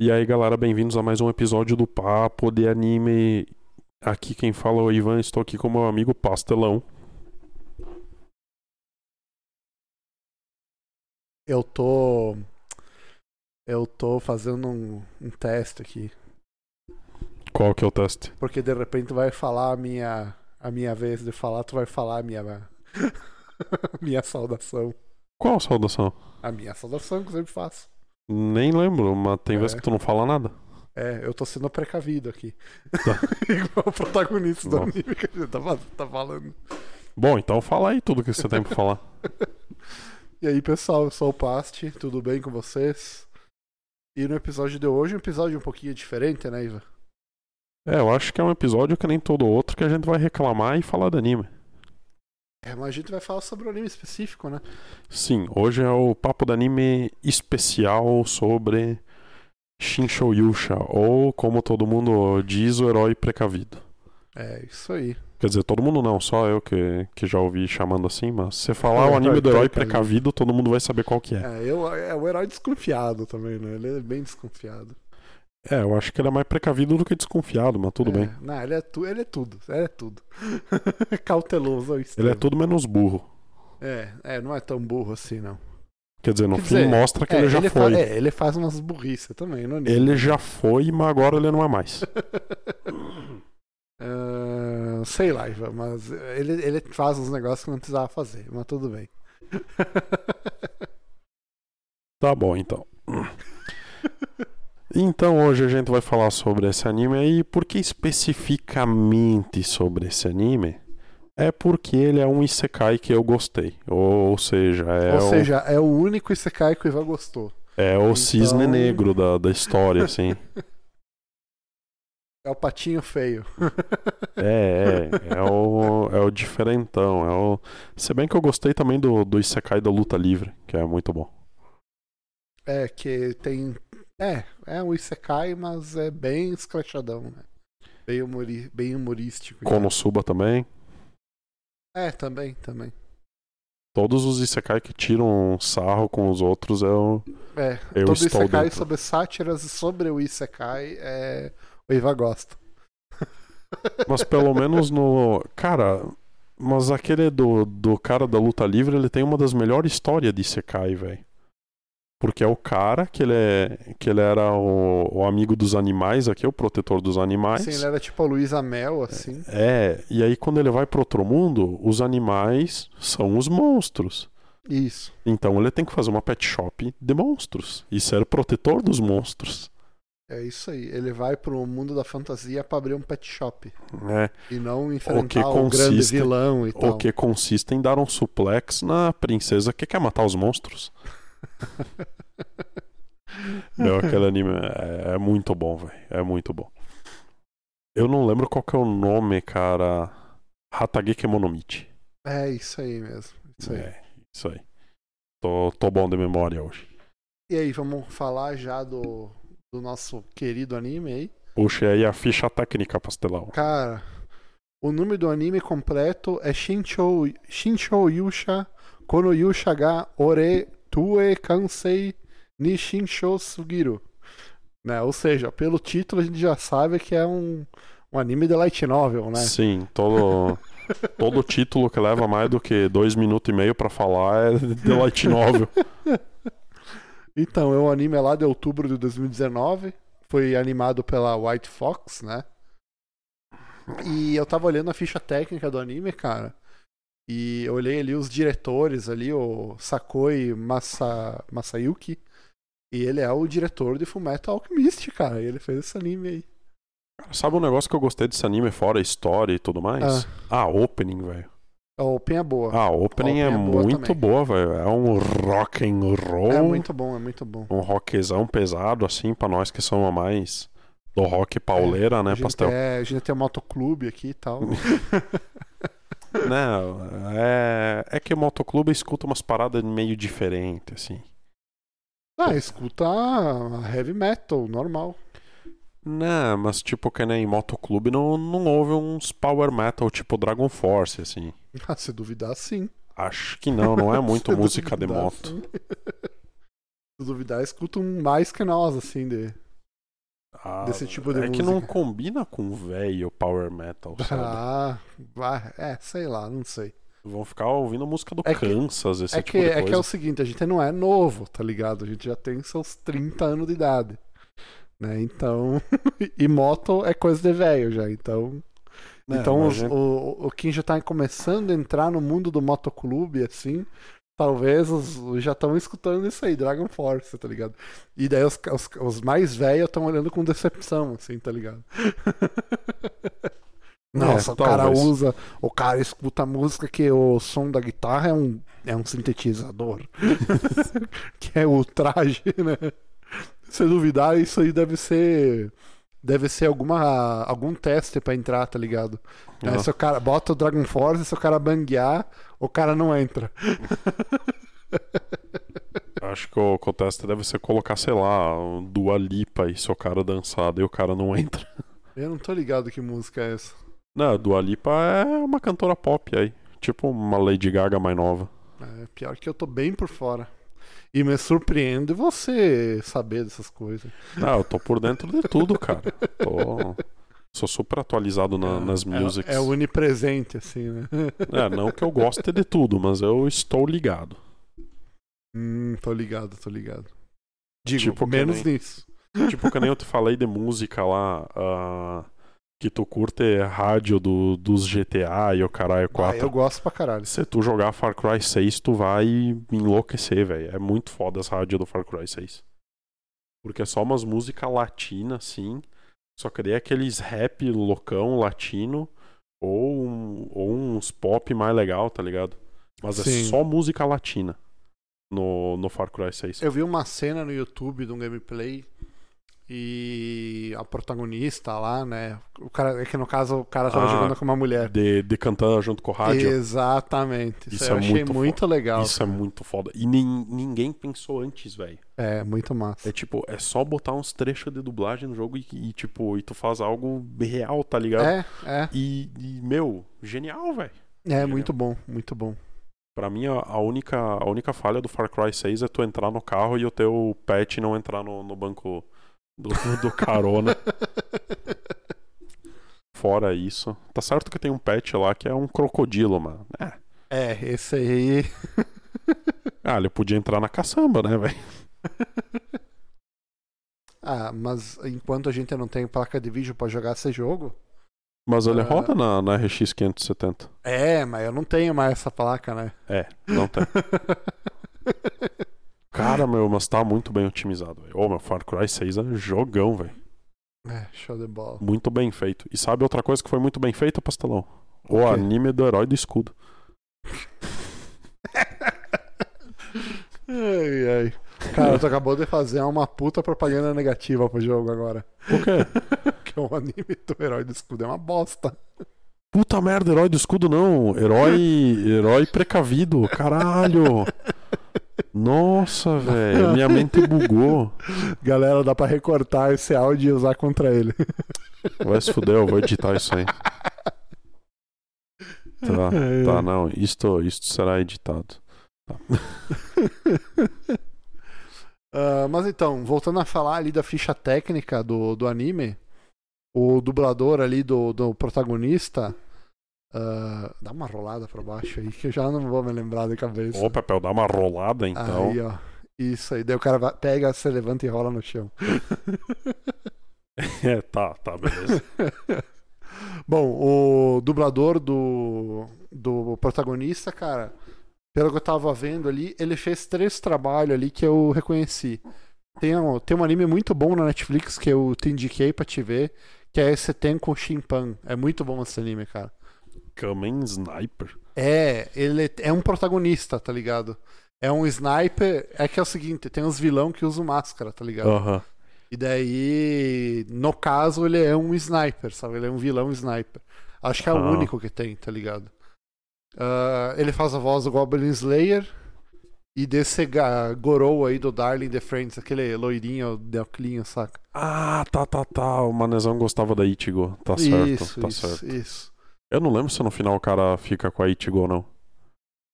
E aí, galera, bem-vindos a mais um episódio do Papo de Anime. Aqui quem fala é o Ivan, estou aqui com meu amigo Pastelão. Eu tô. Eu tô fazendo um, um teste aqui. Qual que é o teste? Porque de repente vai falar a minha. A minha vez de falar, tu vai falar a minha. minha saudação. Qual saudação? A minha saudação que eu sempre faço. Nem lembro, mas tem É. vezes que tu não fala nada. É, eu tô sendo precavido aqui. Tá. Igual o protagonista do anime que a gente tá, tá falando. Bom, então fala aí tudo que você tem pra falar. E aí, pessoal, eu sou o Pasti, tudo bem com vocês? E no episódio de hoje, um episódio um pouquinho diferente, né, Iva? É, eu acho que é um episódio que nem todo outro que a gente vai reclamar e falar de anime. É, mas a gente vai falar sobre um anime específico, né? Sim, hoje é o Papo de Anime especial sobre Shinsho Yusha, ou como todo mundo diz, o herói precavido. É, isso aí. Quer dizer, todo mundo não, só eu que, que já ouvi chamando assim, mas se você falar É, o anime do herói precavido. precavido, todo mundo vai saber qual que é. É, eu, é o herói desconfiado também, né? Ele é bem desconfiado. É, eu acho que ele é mais precavido do que desconfiado, mas tudo É, bem. Não, ele é, tu, ele é tudo. Ele é tudo. Cauteloso ao Ele é tudo menos burro. É, é, não é tão burro assim, não. Quer dizer, no Quer fim dizer, mostra que é, ele já fa- foi. é, ele faz umas burrices também, não é? Ele já foi, mas agora ele não é mais. Ah, sei lá, Ivan, mas ele, ele faz uns negócios que não precisava fazer, mas tudo bem. Tá bom, então. Então hoje a gente vai falar sobre esse anime aí. Por que especificamente sobre esse anime? É porque ele é um Isekai que eu gostei. Ou, seja, é, Ou o, seja, é o único Isekai que o Ivan gostou. é o cisne então- negro da, da história, assim. É o patinho feio. É, é, é o, é o diferentão. É o... Se bem que eu gostei também do, do Isekai da luta livre, que é muito bom. É, que tem. É, é um Isekai, mas é bem escrachadão, né? Bem, humori... bem humorístico. Konosuba também. É, também, também. Todos os Isekai que tiram sarro com os outros é o. É, Eu todo estou Isekai dentro. sobre sátiras e sobre o Isekai, é... o Ivan gosta. Mas pelo menos no. Cara, mas aquele do, do cara da luta livre, ele tem uma das melhores histórias de Isekai, velho. Porque é o cara que ele, é, que ele era o, o amigo dos animais aqui, o protetor dos animais. Sim, ele era tipo a Luísa Mel, assim. É, e aí quando ele vai pro outro mundo, os animais são os monstros. Isso. Então ele tem que fazer uma pet shop de monstros e ser o protetor dos monstros. É isso aí. Ele vai pro mundo da fantasia pra abrir um pet shop. né? E não enfrentar o, consiste- grande vilão e tal. O que consiste em dar um suplex na princesa que quer matar os monstros. Meu, aquele anime é, é muito bom, velho. É muito bom. Eu não lembro qual que é o nome, cara. Hatageki Monomichi. É isso aí mesmo. Isso aí. É, isso aí. Tô, tô bom de memória hoje. E aí, vamos falar já do, do nosso querido anime aí. Puxa aí a ficha técnica, pastelão. Cara, o nome do anime completo é Shinchou, Yusha Kono Yusha ga Ore Tue Kansei ni Shinchou Sugiru. Né? Ou seja, pelo título a gente já sabe que é um, um anime de light novel, né? Sim, todo, todo título que leva mais do que dois minutos e meio pra falar é de light novel. Então, é um anime lá de outubro de 2019. Foi animado pela White Fox, né? E eu tava olhando a ficha técnica do anime, cara. E eu olhei ali os diretores ali, o Sakoi Masa, Masayuki. E ele é o diretor de Fullmetal Alchemist, cara. E ele fez esse anime aí. Sabe um negócio que eu gostei desse anime, fora a história e tudo mais? Ah, opening, velho. A Open é boa. Ah, a opening A é, opening é boa muito boa, velho. É um rock and roll. É muito bom, é muito bom. Um rockzão pesado, assim, pra nós que somos mais do rock pauleira, né, a, Pastel? é, a gente tem um motoclube aqui e tal. Não, é, é que o motoclube escuta umas paradas meio diferentes, assim. ah, escuta heavy metal, normal. Não, mas tipo que nem motoclube não, não houve uns power metal tipo Dragon Force, assim. Ah, se duvidar, sim. Acho que não, não é muito música de duvidar, moto. sim. Se duvidar, escuta um mais que nós, assim, de. Ah, desse tipo de é que música. não combina com velho power metal, sabe? Ah, é, sei lá, não sei. Vão ficar ouvindo música do É que- Kansas, esse É tipo que, de é coisa. que é o seguinte, a gente não é novo, tá ligado? A gente já tem seus 30 anos de idade. Né? Então. e moto é coisa de velho já. Então. É, então os- gente- o, o quem já tá começando a entrar no mundo do motoclube, assim. Talvez os, os já estão escutando isso aí, Dragon Force, tá ligado? E daí os, os, os mais velhos estão olhando com decepção, assim, tá ligado? Nossa, o cara talvez. usa. O cara escuta a música que o som da guitarra é um, é um sintetizador. que é o traje, né? Se duvidar, isso aí deve ser. Deve ser alguma, algum teste pra entrar, tá ligado? Aí Ah. se o cara bota o Dragon Force, se o cara banguear, o cara não entra. Acho que o, teste deve ser colocar, sei lá, um Dua Lipa e se o cara dançar, daí o cara não entra. Eu não tô ligado que música é essa. Não, Dua Lipa é uma cantora pop aí. Tipo uma Lady Gaga mais nova. É, pior que eu tô bem por fora. E me surpreende você saber dessas coisas. Não, eu tô por dentro de tudo, cara. Tô... Sou super atualizado na- nas É- musics. É, onipresente, assim, né? É, não que eu goste de tudo, mas eu estou ligado. hum, tô ligado, tô ligado. Digo, Tipo menos nem- nisso. Tipo, que nem eu te falei de música lá, ah, que tu curte rádio do, dos GTA e o caralho Ah, 4. eu gosto pra caralho. Se tu jogar Far Cry 6, tu vai enlouquecer, velho. É muito foda as rádios do Far Cry 6. Porque é só umas músicas latinas, assim. Só que daí é aqueles rap loucão latino. Ou, um- ou uns pop mais legal, tá ligado? Mas Sim. é só música latina no, no Far Cry 6. Eu vi uma cena no YouTube de um gameplay e a protagonista lá, né? O cara, é que no caso o cara tava Ah, jogando com uma mulher. De, de cantando junto com o rádio. Exatamente. Isso, Isso eu é achei muito muito, legal. Isso é muito foda. E nin- ninguém pensou antes, velho. É, muito massa. É tipo, é só botar uns trechos de dublagem no jogo e, e, tipo, e tu faz algo real, tá ligado? É, é. E, e, meu, genial, velho. É, muito bom, muito bom. Pra mim, a, a única, a única falha do Far Cry 6 é tu entrar no carro e o teu pet não entrar no, no banco do, do carona. Fora isso. Tá certo que tem um pet lá que é um crocodilo, mano. É. É, esse aí. Ah, ele podia entrar na caçamba, né, velho? Ah, mas enquanto a gente não tem placa de vídeo pra jogar esse jogo. Mas ele Ah. roda na, na RX 570. É, mas eu não tenho mais essa placa, né? É, não tem. Cara, meu, mas tá muito bem otimizado, velho. Ô, meu, Far Cry 6 é jogão, velho. É, show de bola. Muito bem feito. E sabe outra coisa que foi muito bem feita, Pastelão? O, O anime do herói do escudo. Ai, ai. Cara, tu acabou de fazer uma puta propaganda negativa pro jogo agora. O quê? Que o anime do herói do escudo é uma bosta. Puta merda, herói do escudo não. Herói. Herói precavido. Caralho. Nossa, velho. Minha mente bugou. Galera, dá pra recortar esse áudio e usar contra ele. Vai se fuder, eu vou editar isso aí. Tá, tá, não. Isto, isto será editado. Ah, mas então, voltando a falar ali da ficha técnica do, do anime, o dublador ali do, do protagonista. Ah, dá uma rolada pra baixo aí que eu já não vou me lembrar de cabeça. Ô, Papel, dá uma rolada então. Aí, ó. Isso aí, daí o cara vai- pega, se levanta e rola no chão. É, tá, tá, beleza. Bom, o dublador do, do protagonista, cara, pelo que eu tava vendo ali, ele fez três trabalhos ali que eu reconheci. Tem um, tem um anime muito bom na Netflix que eu te indiquei pra te ver, que é esse Tenko Shinpan. É muito bom esse anime, cara. Kamen Sniper. É, ele é um protagonista, tá ligado? É um sniper. É que é o seguinte, tem uns vilão que usam máscara, tá ligado? Aham. E daí, no caso, ele é um sniper, sabe? Ele é um vilão sniper. Acho que é o único que tem, tá ligado? Ah, ele faz a voz do Goblin Slayer e desse Gorou aí do Darling the Friends, aquele loirinho de óculos, saca? Ah, tá, tá, tá. O Manezão gostava da Ichigo. Tá certo, isso, tá isso, certo. isso. Eu não lembro se no final o cara fica com a Ichigo ou não.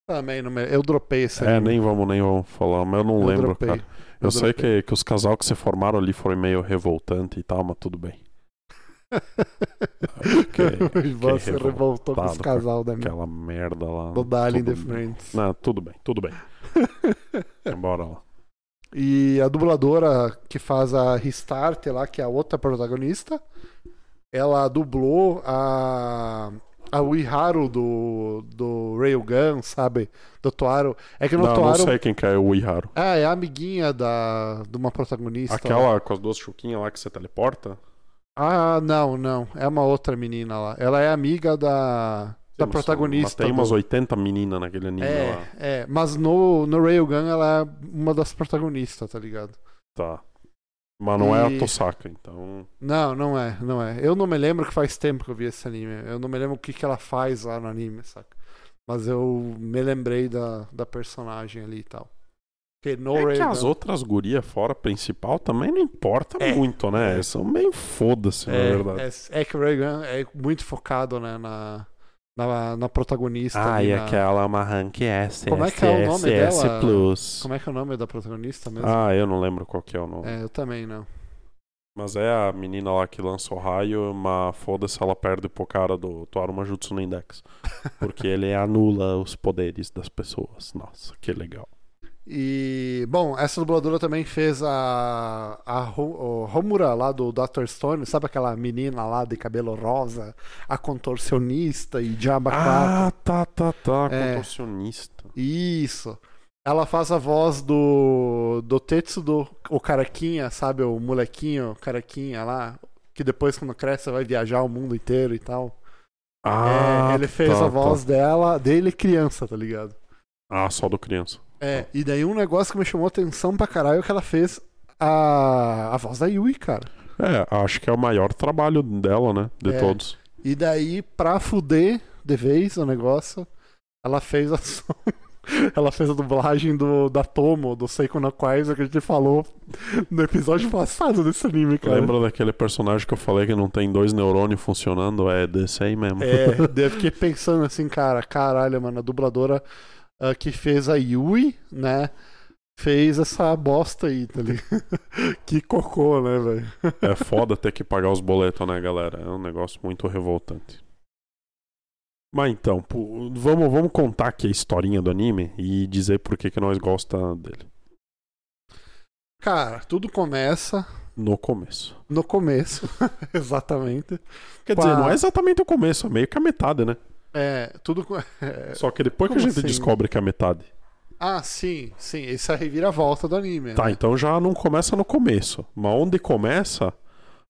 Também, não me... eu dropei esse É, anime. nem vamos, nem vamos falar, mas eu não Eu lembro, dropei. cara. Eu sei que, que os casal que se formaram ali foram meio revoltante e tal, mas tudo bem. Que- Você revoltou com os casal da minha. Aquela merda lá. Do Darling the. Friends. Não, tudo bem, tudo bem. Bora lá. E a dubladora que faz a Restart lá, que é a outra protagonista, ela dublou a. A Uiharu do, do Railgun, sabe? Do Toaro. É que no Não, não Toaro. sei quem que é o Iharu. Ah, é a amiguinha da, de uma protagonista. Aquela com as duas chuquinhas lá que você teleporta? Ah, não, não. É uma outra menina lá. Ela é amiga da, da Sim, mas- protagonista. Tem do- umas 80 meninas naquele anime lá. É, é. Mas no, no Railgun ela é uma das protagonistas, tá ligado? Tá. Mas não é E- a Tosaka, então. Não, não é, não é. Eu não me lembro que faz tempo que eu vi esse anime. Eu não me lembro o que, que ela faz lá no anime, saca? Mas eu me lembrei da, da personagem ali e tal. Porque no É que as outras gurias fora principal também não importa É. muito, né? É. São meio foda-se, na é, verdade. é, é que o Railgun é muito focado né, na, na, na protagonista. Ah, e na- aquela uma rank S, Como é que é o nome S dela? Plus. Como é que é o nome da protagonista mesmo? Ah, eu não lembro qual que é o nome. É, eu também não. Mas é a menina lá que lança o raio, mas foda-se, ela perde pro cara do Toaru Majutsu no Index. Porque ele anula os poderes das pessoas. Nossa, que legal. E, bom, essa dubladora também fez a, a Ho- o Homura lá do Dr. Stone, sabe aquela menina lá de cabelo rosa, a contorcionista e Diaba 4? Ah, tá, tá, tá. É. Contorcionista. Isso. Ela faz a voz do, do Tetsudo, o carequinha, sabe? O molequinho, carequinha lá, que depois quando cresce vai viajar o mundo inteiro e tal. Ah, É, ele fez tá, a voz tá. dela, dele criança, tá ligado? Ah, só do criança. É, e daí um negócio que me chamou atenção pra caralho é que ela fez a, a voz da Yui, cara. É, acho que é o maior trabalho dela, né? De É. todos. E daí, pra fuder de vez o negócio, ela fez a som- Ela fez a dublagem do, da Tomo, do Seiko no Kaiser, que a gente falou no episódio passado desse anime, cara. Lembra daquele personagem que eu falei que não tem dois neurônios funcionando? É desse aí mesmo. É, eu fiquei pensando assim, cara, caralho, mano, a dubladora ah, que fez a Yui, né? Fez essa bosta aí, tá ligado? que cocô, né, velho? É foda ter que pagar os boletos, né, galera? É um negócio muito revoltante. Mas então, vamos, vamos contar aqui a historinha do anime e dizer por que, que nós gosta dele. Cara, tudo começa No começo. no começo, exatamente. Quer dizer, não é exatamente o começo, é meio que a metade, né? É, tudo. é, Só que depois que Como a gente assim? descobre que é a metade. Ah, sim, sim. Esse é a reviravolta do anime. Tá, né? então já não começa no começo. Mas onde começa,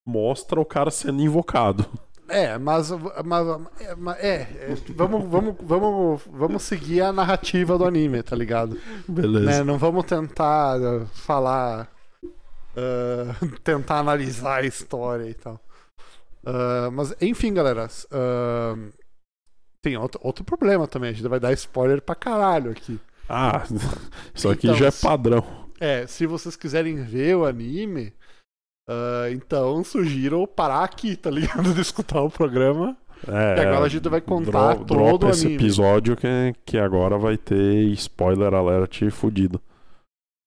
mostra o cara sendo invocado. É, mas, mas, é, mas- é, é, vamos, vamos, vamos, vamos seguir a narrativa do anime, tá ligado? Beleza. Né, Não vamos tentar uh, falar, uh, tentar analisar a história e tal. Uh, mas, enfim, galera, uh, tem outro, outro problema também. A gente vai dar spoiler pra caralho aqui. Ah, isso aqui Então, já é se- padrão. É, se vocês quiserem ver o anime, ah, então sugiro parar aqui, tá ligado? De escutar o programa. É, E agora a gente vai contar dro- todo dropa o esse anime. episódio que, que agora vai ter spoiler alert fudido.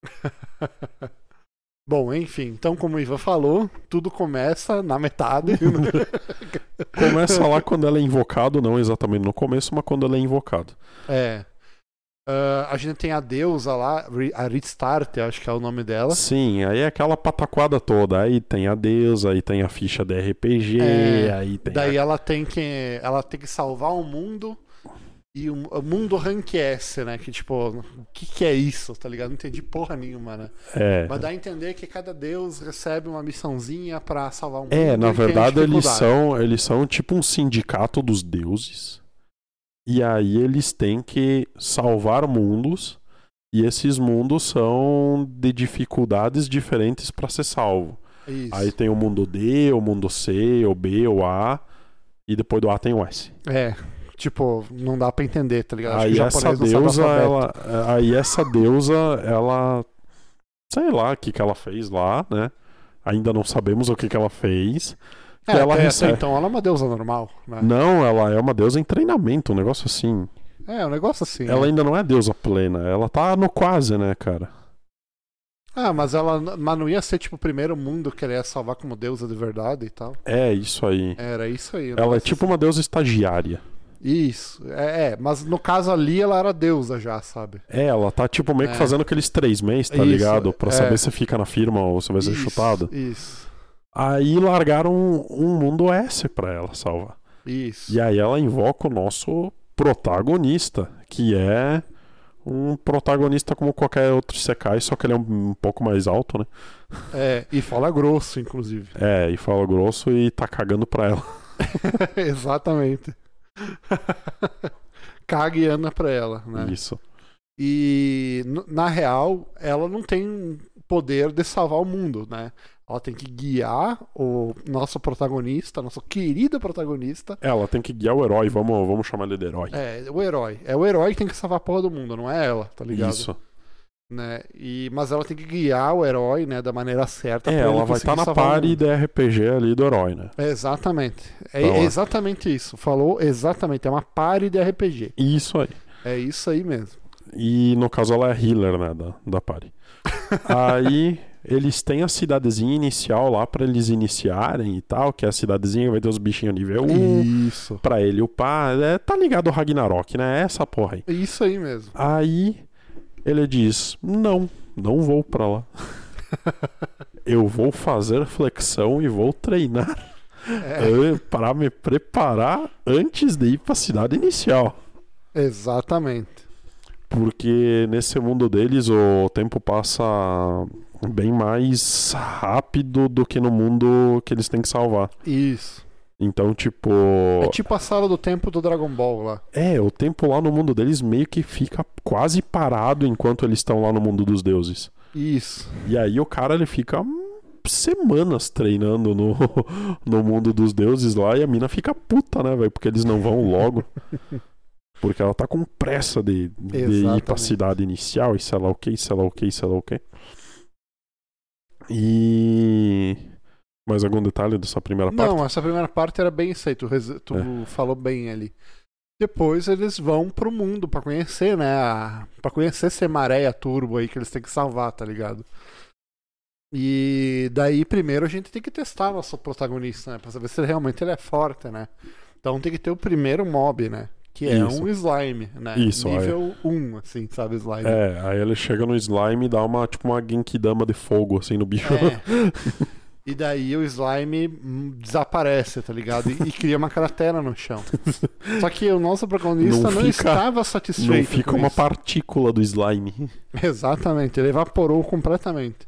Bom, enfim, então como o Ivan falou, tudo começa na metade. Começa lá quando ela é invocado, não exatamente no começo, mas quando ela é invocado. é. Ah, a gente tem a deusa lá, a Restart, acho que é o nome dela. Sim, aí é aquela pataquada toda. Aí tem a deusa, aí tem a ficha de RPG, É, aí tem. Daí a... ela tem que ela tem que salvar o mundo e o, o mundo S, né? Que tipo, o que que é isso, tá ligado? Não entendi porra nenhuma, né? É, Mas dá a entender que cada deus recebe uma missãozinha pra salvar o mundo. é, na verdade eles são, eles são tipo um sindicato dos deuses. E aí eles têm que salvar mundos. E esses mundos são de dificuldades diferentes para ser salvo. Isso. Aí tem o mundo D, o mundo C, o B, o A. E depois do A tem o S. É, tipo, não dá pra entender, tá ligado? Acho Aí essa deusa, ela, aí essa deusa, ela, sei lá o que que ela fez lá, né? Ainda não sabemos o que que ela fez. É, ela até- até recebe- então ela é uma deusa normal, né? Não, ela é uma deusa em treinamento, um negócio assim. É, um negócio assim. Ela né? ainda não é deusa plena, ela tá no quase, né, cara? Ah, mas ela mas não ia ser tipo o primeiro mundo que ela ia salvar como deusa de verdade e tal. É, isso aí. Era isso aí. Ela é tipo uma deusa estagiária. Isso, é, é, mas no caso ali ela era deusa já, sabe? É, ela tá tipo meio que É. fazendo aqueles três meses, tá Isso, ligado? Pra é. saber se fica na firma ou se vai ser Isso, chutado. Isso, Aí largaram um, um mundo S pra ela salvar. isso. E aí ela invoca o nosso protagonista, que é um protagonista como qualquer outro Sekai, só que ele é um, um pouco mais alto, né? É, e fala grosso, inclusive. É, e fala grosso e tá cagando pra ela. Exatamente. Caga e anda pra ela, né? Isso. E na real, ela não tem poder de salvar o mundo, né? Ela tem que guiar o nosso protagonista, nosso querido protagonista. Ela tem que guiar o herói, vamos, vamos chamar ele de herói. É, o herói. É o herói que tem que salvar a porra do mundo, não é ela, tá ligado? Isso. Né? E, mas ela tem que guiar o herói, né, da maneira certa. É, ela vai estar conseguir na party da RPG ali do herói, né? É, Exatamente. É Tá lá. exatamente isso. Falou exatamente. É uma party de RPG. Isso aí. É isso aí mesmo. E no caso ela é healer, né, da, da party. Aí eles têm a cidadezinha inicial lá pra eles iniciarem e tal, que é a cidadezinha vai ter os bichinhos nível 1 Isso. pra ele upar. É, tá ligado o Ragnarok, né? É essa porra aí. Isso aí mesmo. Aí ele diz: Não, não vou pra lá. Eu vou fazer flexão e vou treinar É, para me preparar antes de ir pra cidade inicial. exatamente. Porque nesse mundo deles o tempo passa bem mais rápido do que no mundo que eles têm que salvar. Isso. Então, tipo. É tipo a sala do tempo do Dragon Ball lá. É, o tempo lá no mundo deles meio que fica quase parado enquanto eles estão lá no mundo dos deuses. Isso. E aí o cara ele fica semanas treinando no, no mundo dos deuses lá e a mina fica puta, né, velho? Porque eles não vão logo. Porque ela tá com pressa de, de ir pra cidade inicial e sei lá o que, sei lá o que, sei lá o que. E. Mais algum detalhe dessa primeira parte? Não, essa primeira parte era bem isso aí. Tu, tu É. falou bem ali. Depois eles vão pro mundo pra conhecer, né? A... Pra conhecer Semareia Turbo aí que eles têm que salvar, tá ligado? E daí primeiro a gente tem que testar nosso protagonista, né? Pra saber se realmente ele é forte, né? Então tem que ter o primeiro mob, né? Que é Isso. um slime, né? Isso, Nível 1, assim, sabe? Slime. É, aí ele chega no slime e dá uma, tipo, uma Genkidama de fogo, assim, no bicho. É. E daí o slime hum, desaparece, tá ligado? E, e cria uma cratera no chão. Só que o nosso protagonista Não não, fica- estava satisfeito. Não fica uma isso. partícula do slime. Exatamente, ele evaporou completamente.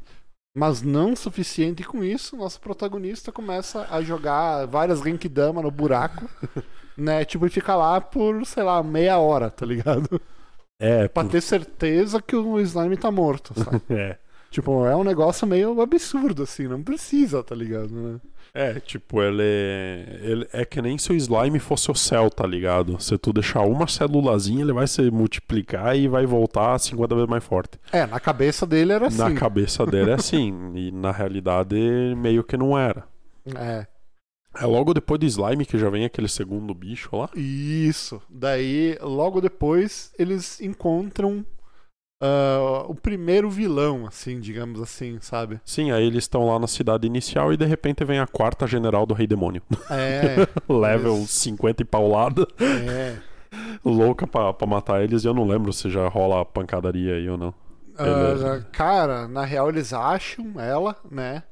Mas não suficiente com isso, nosso protagonista começa a jogar várias Genkidama no buraco, né? Tipo, e fica lá por, sei lá, meia hora, tá ligado? É, Pra por- ter certeza que o slime tá morto, sabe? é. Tipo, é um negócio meio absurdo, assim, não precisa, tá ligado, né? É, tipo, ele, ele é que nem se o slime fosse o céu, tá ligado? Se tu deixar uma célulazinha, ele vai se multiplicar e vai voltar 50 vezes mais forte. É, na cabeça dele era assim. Na cabeça dele é assim, e na realidade meio que não era. É. É logo depois do slime que já vem aquele segundo bicho lá. Isso. Daí, logo depois, eles encontram ah, o primeiro vilão, assim, digamos assim, sabe? Sim, aí eles estão lá na cidade inicial e de repente vem a quarta general do Rei Demônio. É, Level Isso. 50 e paulada, é. louca pra, pra matar eles. E eu não lembro se já rola a pancadaria aí ou não. Ah, cara, na real, eles acham ela, né?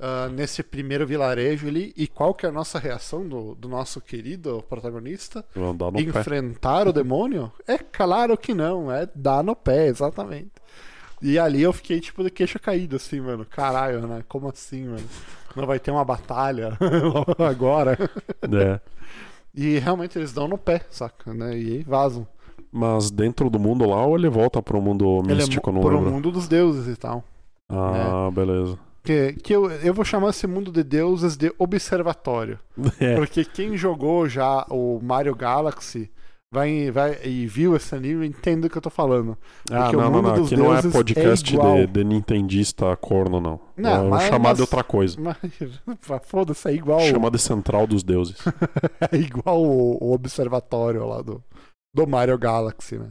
Ah, nesse primeiro vilarejo ali. E qual que é a nossa reação do, do nosso querido protagonista? No pé. Enfrentar o demônio? É claro que não, é dar no pé, exatamente. E ali eu fiquei tipo de queixo caído, assim, mano. Caralho, né? Como assim, mano? Não vai ter uma batalha agora. É. E realmente eles dão no pé, saca? Né? E vazam. Mas dentro do mundo lá ou ele volta pro mundo Ele é místico, mo- não pro lembro? mundo dos deuses e tal. Ah, beleza. Que, que eu, eu vou chamar esse mundo de deuses de observatório. É. Porque quem jogou já o Mario Galaxy vai, vai, e viu esse anime entende o que eu tô falando. Ah, Porque o não, não, mundo não. dos Aqui não é deuses podcast é de, de nintendista corno, não. Não, é mas- chamado de outra coisa. Mas, foda-se, é igual, Chama de Central dos Deuses. é igual o, o observatório lá do, do Mario Galaxy, né?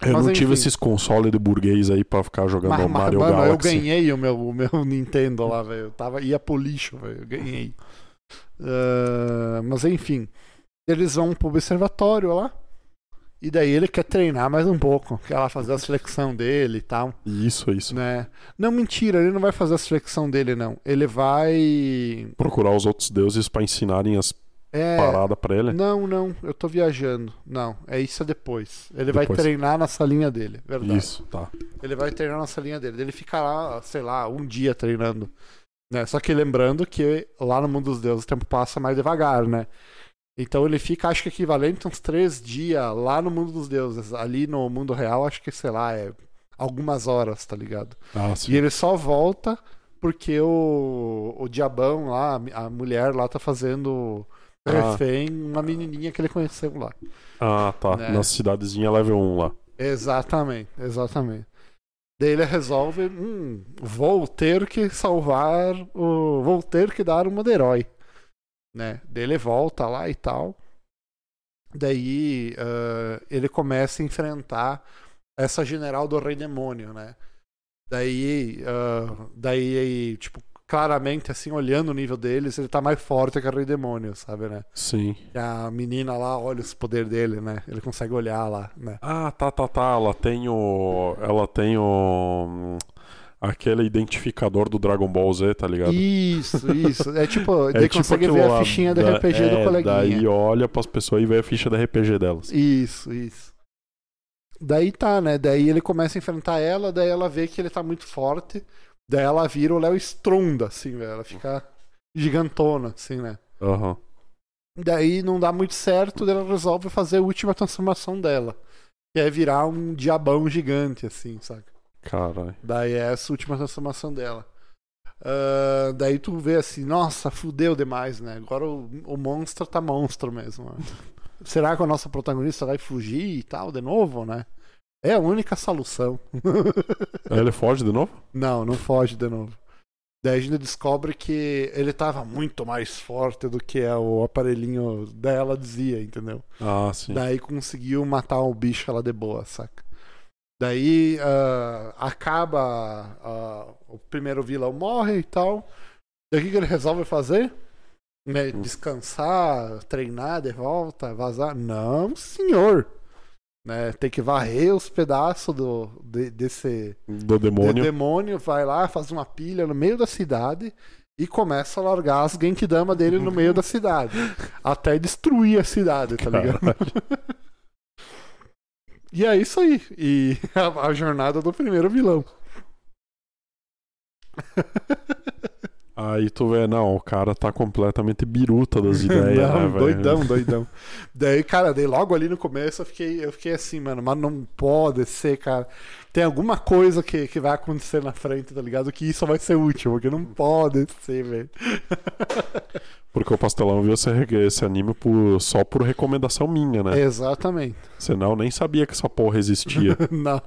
Eu Mas, não tive enfim. esses consoles de burguês aí pra ficar jogando Mas, Mario mano, eu Galaxy. ganhei o meu, o meu Nintendo lá, velho. Eu Tava, ia pro lixo, velho. Eu ganhei. Ah, mas enfim. Eles vão pro observatório lá. E daí ele quer treinar mais um pouco. Quer lá fazer a seleção dele e tal. Isso, isso. Né? Não, mentira, ele não vai fazer a seleção dele, não. Ele vai. Procurar os outros deuses pra ensinarem as É. paradas pra ele. Não, não, eu tô viajando. Não, é isso é depois. Ele vai Depois. treinar na salinha dele, verdade. Isso, tá. Ele vai treinar na salinha dele. Ele fica lá, sei lá, um dia treinando. Né? Só que lembrando que lá no mundo dos deuses o tempo passa mais devagar, né? Então ele fica, acho que equivalente a uns três dias lá no mundo dos deuses. Ali no mundo real, acho que, sei lá, é algumas horas, tá ligado? Ah, sim. E ele só volta porque o, o diabão lá, a mulher lá tá fazendo Ah. refém uma menininha que ele conheceu lá. Ah, tá. Né? Na cidadezinha level 1 lá. Exatamente, exatamente. Daí ele resolve, hum, vou ter que salvar o. Vou ter que dar uma de herói. Né? Daí ele volta lá e tal. Daí ah, ele começa a enfrentar essa general do Rei Demônio, né? Daí, ah, daí, tipo, claramente, assim, olhando o nível deles, ele tá mais forte que o Rei Demônio, sabe, né? Sim. E a menina lá olha os poderes dele, né? Ele consegue olhar lá, né? Ah, tá, tá, tá. Ela tem o. Ela tem o. Aquele identificador do Dragon Ball Z, tá ligado? Isso, isso. É tipo, É daí tipo consegue ver a fichinha do da- RPG é, do coleguinha. Daí olha pras pessoas e vê a ficha da RPG delas. Isso, isso. Daí tá, né? Daí ele começa a enfrentar ela, daí ela vê que ele tá muito forte. Daí ela vira o Léo Stronda, assim, velho. Ela fica gigantona, assim, né? Aham. Daí não dá muito certo, ela resolve fazer a última transformação dela. Que é virar um diabão gigante, assim, saca? Caralho. Daí é essa última transformação dela. Ah, daí tu vê assim, nossa, fudeu demais, né? Agora o, o monstro tá monstro mesmo. né? Será que a nossa protagonista vai fugir e tal de novo, né? É a única solução. Aí ele foge de novo? não, não foge de novo. Daí a gente descobre que ele tava muito mais forte do que o aparelhinho dela dizia, entendeu? Ah, sim. Daí conseguiu matar o bicho lá de boa, saca? Daí ah, acaba. ah, o primeiro vilão morre e tal. Daí o que, que ele resolve fazer? Né, Hum. descansar, treinar de volta, vazar? Não, senhor! Né, tem que varrer os pedaços do, de- desse Do de- demônio. demônio. Vai lá, faz uma pilha no meio da cidade e começa a largar as Genkidama dele no meio da cidade. Até destruir a cidade, tá ligado? E é isso aí. E a, a jornada do primeiro vilão. Aí tu vê, não, o cara tá completamente biruta das ideias, não, né, doidão, doidão. Daí, cara, daí logo ali no começo eu fiquei, eu fiquei assim, mano, mas não pode ser, cara. Tem alguma coisa que, que vai acontecer na frente, tá ligado? Que isso vai ser útil, porque não pode ser, velho. Porque o Pastelão viu esse, esse anime por- só por recomendação minha, né? Exatamente. Senão eu nem sabia que essa porra existia. Não,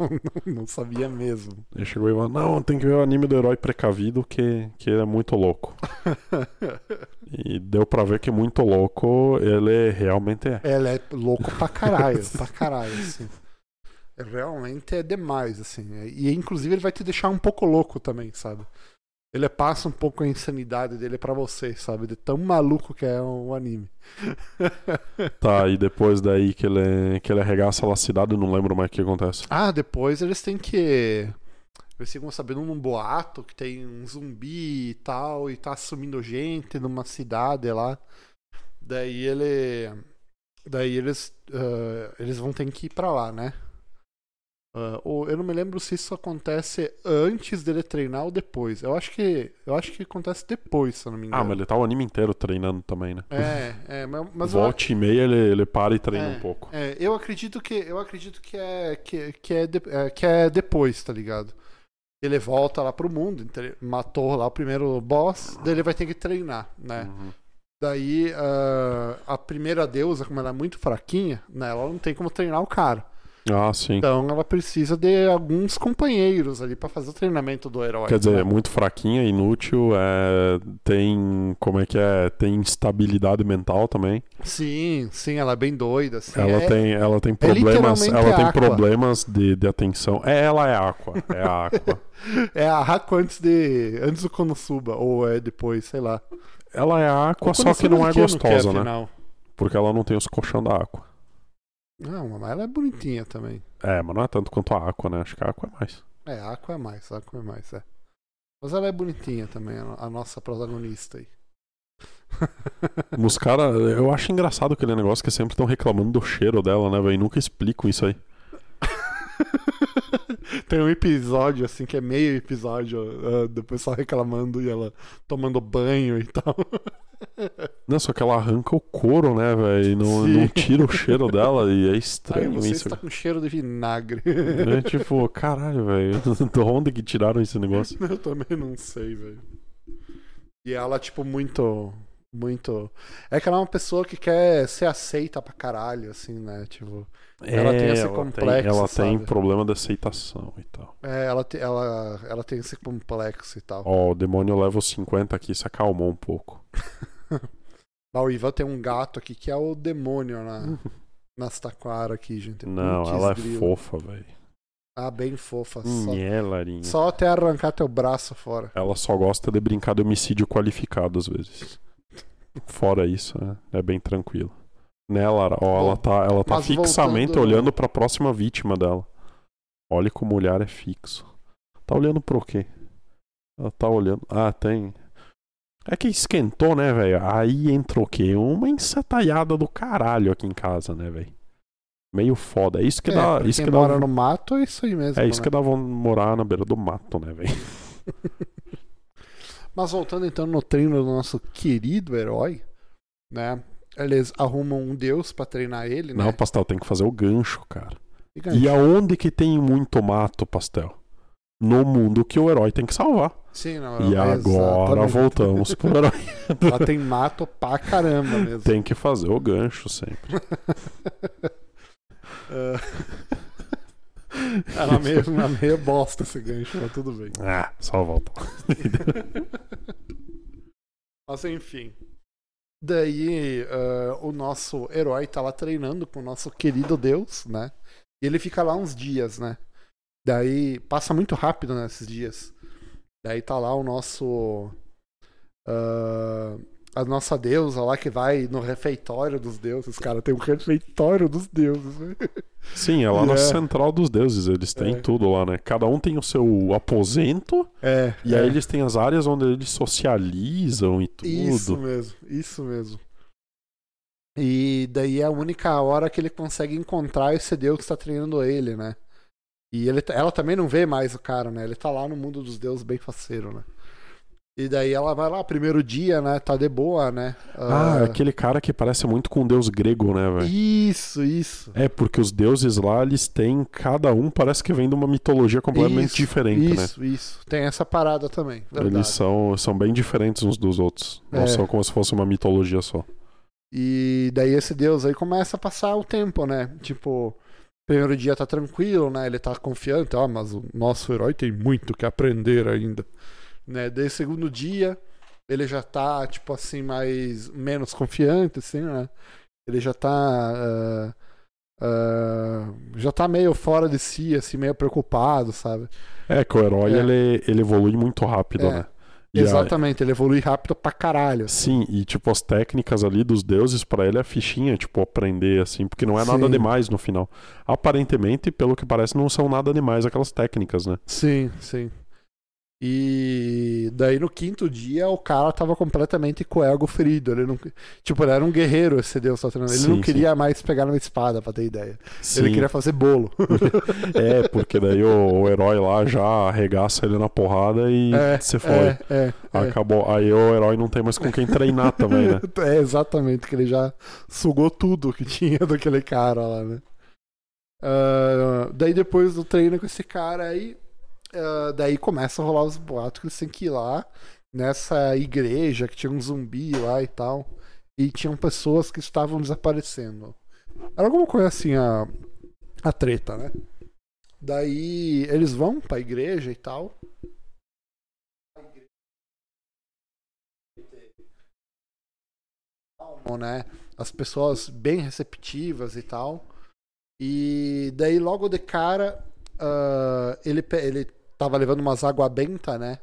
não, não sabia mesmo. Ele chegou e falou, não, tem que ver o anime do herói precavido que, que ele é muito louco. E deu pra ver que muito louco ele realmente é. Ela é louco pra caralho, pra caralho, assim. Realmente é demais, assim. E inclusive ele vai te deixar um pouco louco também, sabe? Ele passa um pouco a insanidade dele pra você, sabe? De tão maluco que é o anime. Tá, e depois daí que ele, que ele arregaça lá a cidade, eu não lembro mais o que acontece. Ah, depois eles têm que. Eles ficam sabendo num boato que tem um zumbi e tal, e tá sumindo gente numa cidade lá. Daí ele. Daí eles. ah, eles vão ter que ir pra lá, né? Ah, ou- eu não me lembro se isso acontece antes dele treinar ou depois. Eu acho que. Eu acho que acontece depois, se eu não me engano. Ah, mas ele tá o anime inteiro treinando também, né? É, é, mas, mas eu- e meia ele, ele para e treina É, um pouco. É, eu acredito que eu acredito que é que, que, é, de- é, que é depois, tá ligado? Ele volta lá pro mundo, matou lá o primeiro boss, daí ele vai ter que treinar, né? Uhum. Daí ah, a primeira deusa, como ela é muito fraquinha, né, ela não tem como treinar o cara. Ah, sim. Então ela precisa de alguns companheiros ali pra fazer o treinamento do herói. Quer dizer, né? é muito fraquinha, inútil, é... tem. Como é que é? Tem instabilidade mental também. Sim, sim, ela é bem doida. Assim. ela, é, tem, ela tem problemas. literalmente ela tem Aqua. problemas de, de atenção. É, ela é Aqua. É a Aqua. é a Haku antes de. antes do Konosuba, ou é depois, sei lá. ela é Aqua, só que não é de que gostosa, né? Porque ela não tem os colchão da Aqua. Não, mas ela é bonitinha também. É, mas não é tanto quanto a Aqua, né? Acho que a Aqua é mais. É, a Aqua é mais, a Aqua é mais, é. Mas ela é bonitinha também, a nossa protagonista aí. Os caras, eu acho engraçado aquele negócio que sempre estão reclamando do cheiro dela, né, velho? Nunca explicam isso aí. Tem um episódio, assim, que é meio episódio ah, do pessoal reclamando e ela tomando banho e tal. Não, só que ela arranca o couro, né, velho? E não, não tira o cheiro dela e é Aí estranho você isso. está com cheiro de vinagre. É tipo, caralho, velho. De onde que tiraram esse negócio? Eu também não sei, velho. E ela, tipo, muito. Muito. É que ela é uma pessoa que quer ser aceita pra caralho, assim, né? Tipo. Ela tem esse ela complexo, ela tem problema de aceitação e tal. É, ela, te- ela, ela tem esse complexo e tal. Ó, o demônio level 50 aqui se acalmou um pouco. Ah, o Ivan tem um gato aqui que é o demônio na, nas taquara aqui, gente. Não, Putz, ela é fofa, velho. Ah, bem fofa. Só, Nhé, Larinha. só até arrancar teu braço fora. Ela só gosta de brincar de homicídio qualificado às vezes. Fora isso, né? é bem tranquilo. Né, Lara? Ó, ela tá, ela tá mas fixamente voltando- olhando pra próxima vítima dela. Olha como o olhar é fixo. Tá olhando pro quê? Ela tá olhando. Ah, tem. É que esquentou, né, velho? Aí entrou o quê? Uma encetalhada do caralho aqui em casa, né, velho? Meio foda. É isso que é, dá. Isso que dá mora no mato é isso aí mesmo. é isso né? que dá morar na beira do mato, né, velho? Mas voltando então no treino do nosso querido herói, né? Eles arrumam um deus pra treinar ele, né? Não, pastel, tem que fazer o gancho, cara. E. E aonde que tem muito mato, pastel? No mundo que o herói tem que salvar. Sim, não, E é agora exatamente. voltamos pro herói. Lá tem mato pra caramba mesmo. Tem que fazer o gancho sempre. É. Era meio, era meio bosta esse gancho, mas tudo bem. Ah, só volta. Mas enfim. Daí eh, o nosso herói tá lá treinando com o nosso querido Deus, né? E ele fica lá uns dias, né? Daí passa muito rápido nesses dias. Daí tá lá o nosso. ah, a nossa deusa lá que vai no refeitório dos deuses. Cara, tem um refeitório dos deuses, né? Sim, é lá na É. central dos deuses. Eles têm É. tudo lá, né? Cada um tem o seu aposento. É. E é. aí eles têm as áreas onde eles socializam e tudo. Isso mesmo, isso mesmo. E daí é a única hora que ele consegue encontrar esse deus que está treinando ele, né? E ele, ela também não vê mais o cara, né? Ele tá lá no mundo dos deuses bem faceiro, né? E daí ela vai lá, primeiro dia, né? Tá de boa, né? Ah, Ah, aquele cara que parece muito com um deus grego, né, velho? Isso, isso. É, porque os deuses lá, eles têm, cada um parece que vem de uma mitologia completamente Isso, diferente, né? Isso, isso. Tem essa parada também. Verdade. Eles são, são bem diferentes uns dos outros. Não É. são como se fosse uma mitologia só. E daí esse deus aí começa a passar o tempo, né? Tipo, primeiro dia tá tranquilo, né? Ele tá confiante, ó, mas o nosso herói tem muito que aprender ainda. Né? Daí segundo dia, ele já tá, tipo assim, mais menos confiante, assim, né? Ele já tá. ah, ah, já tá meio fora de si, assim, meio preocupado, sabe? É que o herói, É. ele, ele evolui muito rápido, É. né? E a- Exatamente, ele evolui rápido pra caralho. Sim, e tipo, as técnicas ali dos deuses, pra ele é fichinha, tipo, aprender, assim, porque não é nada Sim. demais no final. Aparentemente, pelo que parece, não são nada demais aquelas técnicas, né? Sim, sim. E daí no quinto dia o cara tava completamente com o ego ferido. Ele não, tipo, ele era um guerreiro esse Deus tá treinando. Ele Sim, não sim. queria mais pegar uma espada, pra ter ideia. Sim, Ele queria fazer bolo. é, porque daí o, o herói lá já arregaça ele na porrada e é, você foi. é, é, é. Acabou. Aí o herói não tem mais com quem treinar também, né? É, exatamente, que ele já sugou tudo que tinha daquele cara lá, né? Ah, daí depois do treino com esse cara aí, ah, daí começa a rolar os boatos que eles têm que ir lá nessa igreja que tinha um zumbi lá e tal. E tinham pessoas que estavam desaparecendo. Era alguma coisa assim, a, a treta, né? Daí eles vão pra igreja e tal. Né? As pessoas bem receptivas e tal. E daí logo de cara uh, ele, ele tava levando umas água benta, né?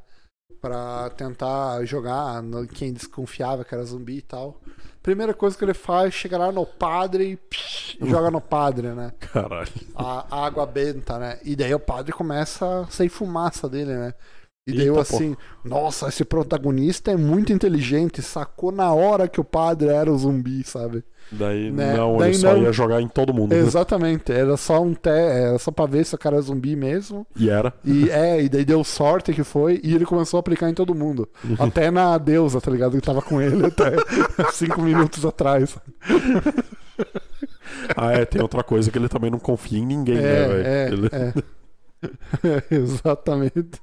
Pra tentar jogar no, quem desconfiava que era zumbi e tal. Primeira coisa que ele faz, chega lá no padre e psh, joga no padre, né? Caralho. A, a, água benta, né? E daí o padre começa a sair fumaça dele, né? E daí Eita, eu assim, nossa, esse protagonista é muito inteligente, sacou na hora que o padre era o zumbi, sabe? Daí Né? não, Daí ele só não. ia jogar em todo mundo. né? Exatamente, era só um te... era só pra ver se o cara é zumbi mesmo. E era. E é, e daí deu sorte que foi, e ele começou a aplicar em todo mundo. Até na deusa, tá ligado? Que tava com ele até cinco minutos atrás. Ah, é, tem outra coisa que ele também não confia em ninguém, né, É, velho? é, Ele- é. Exatamente.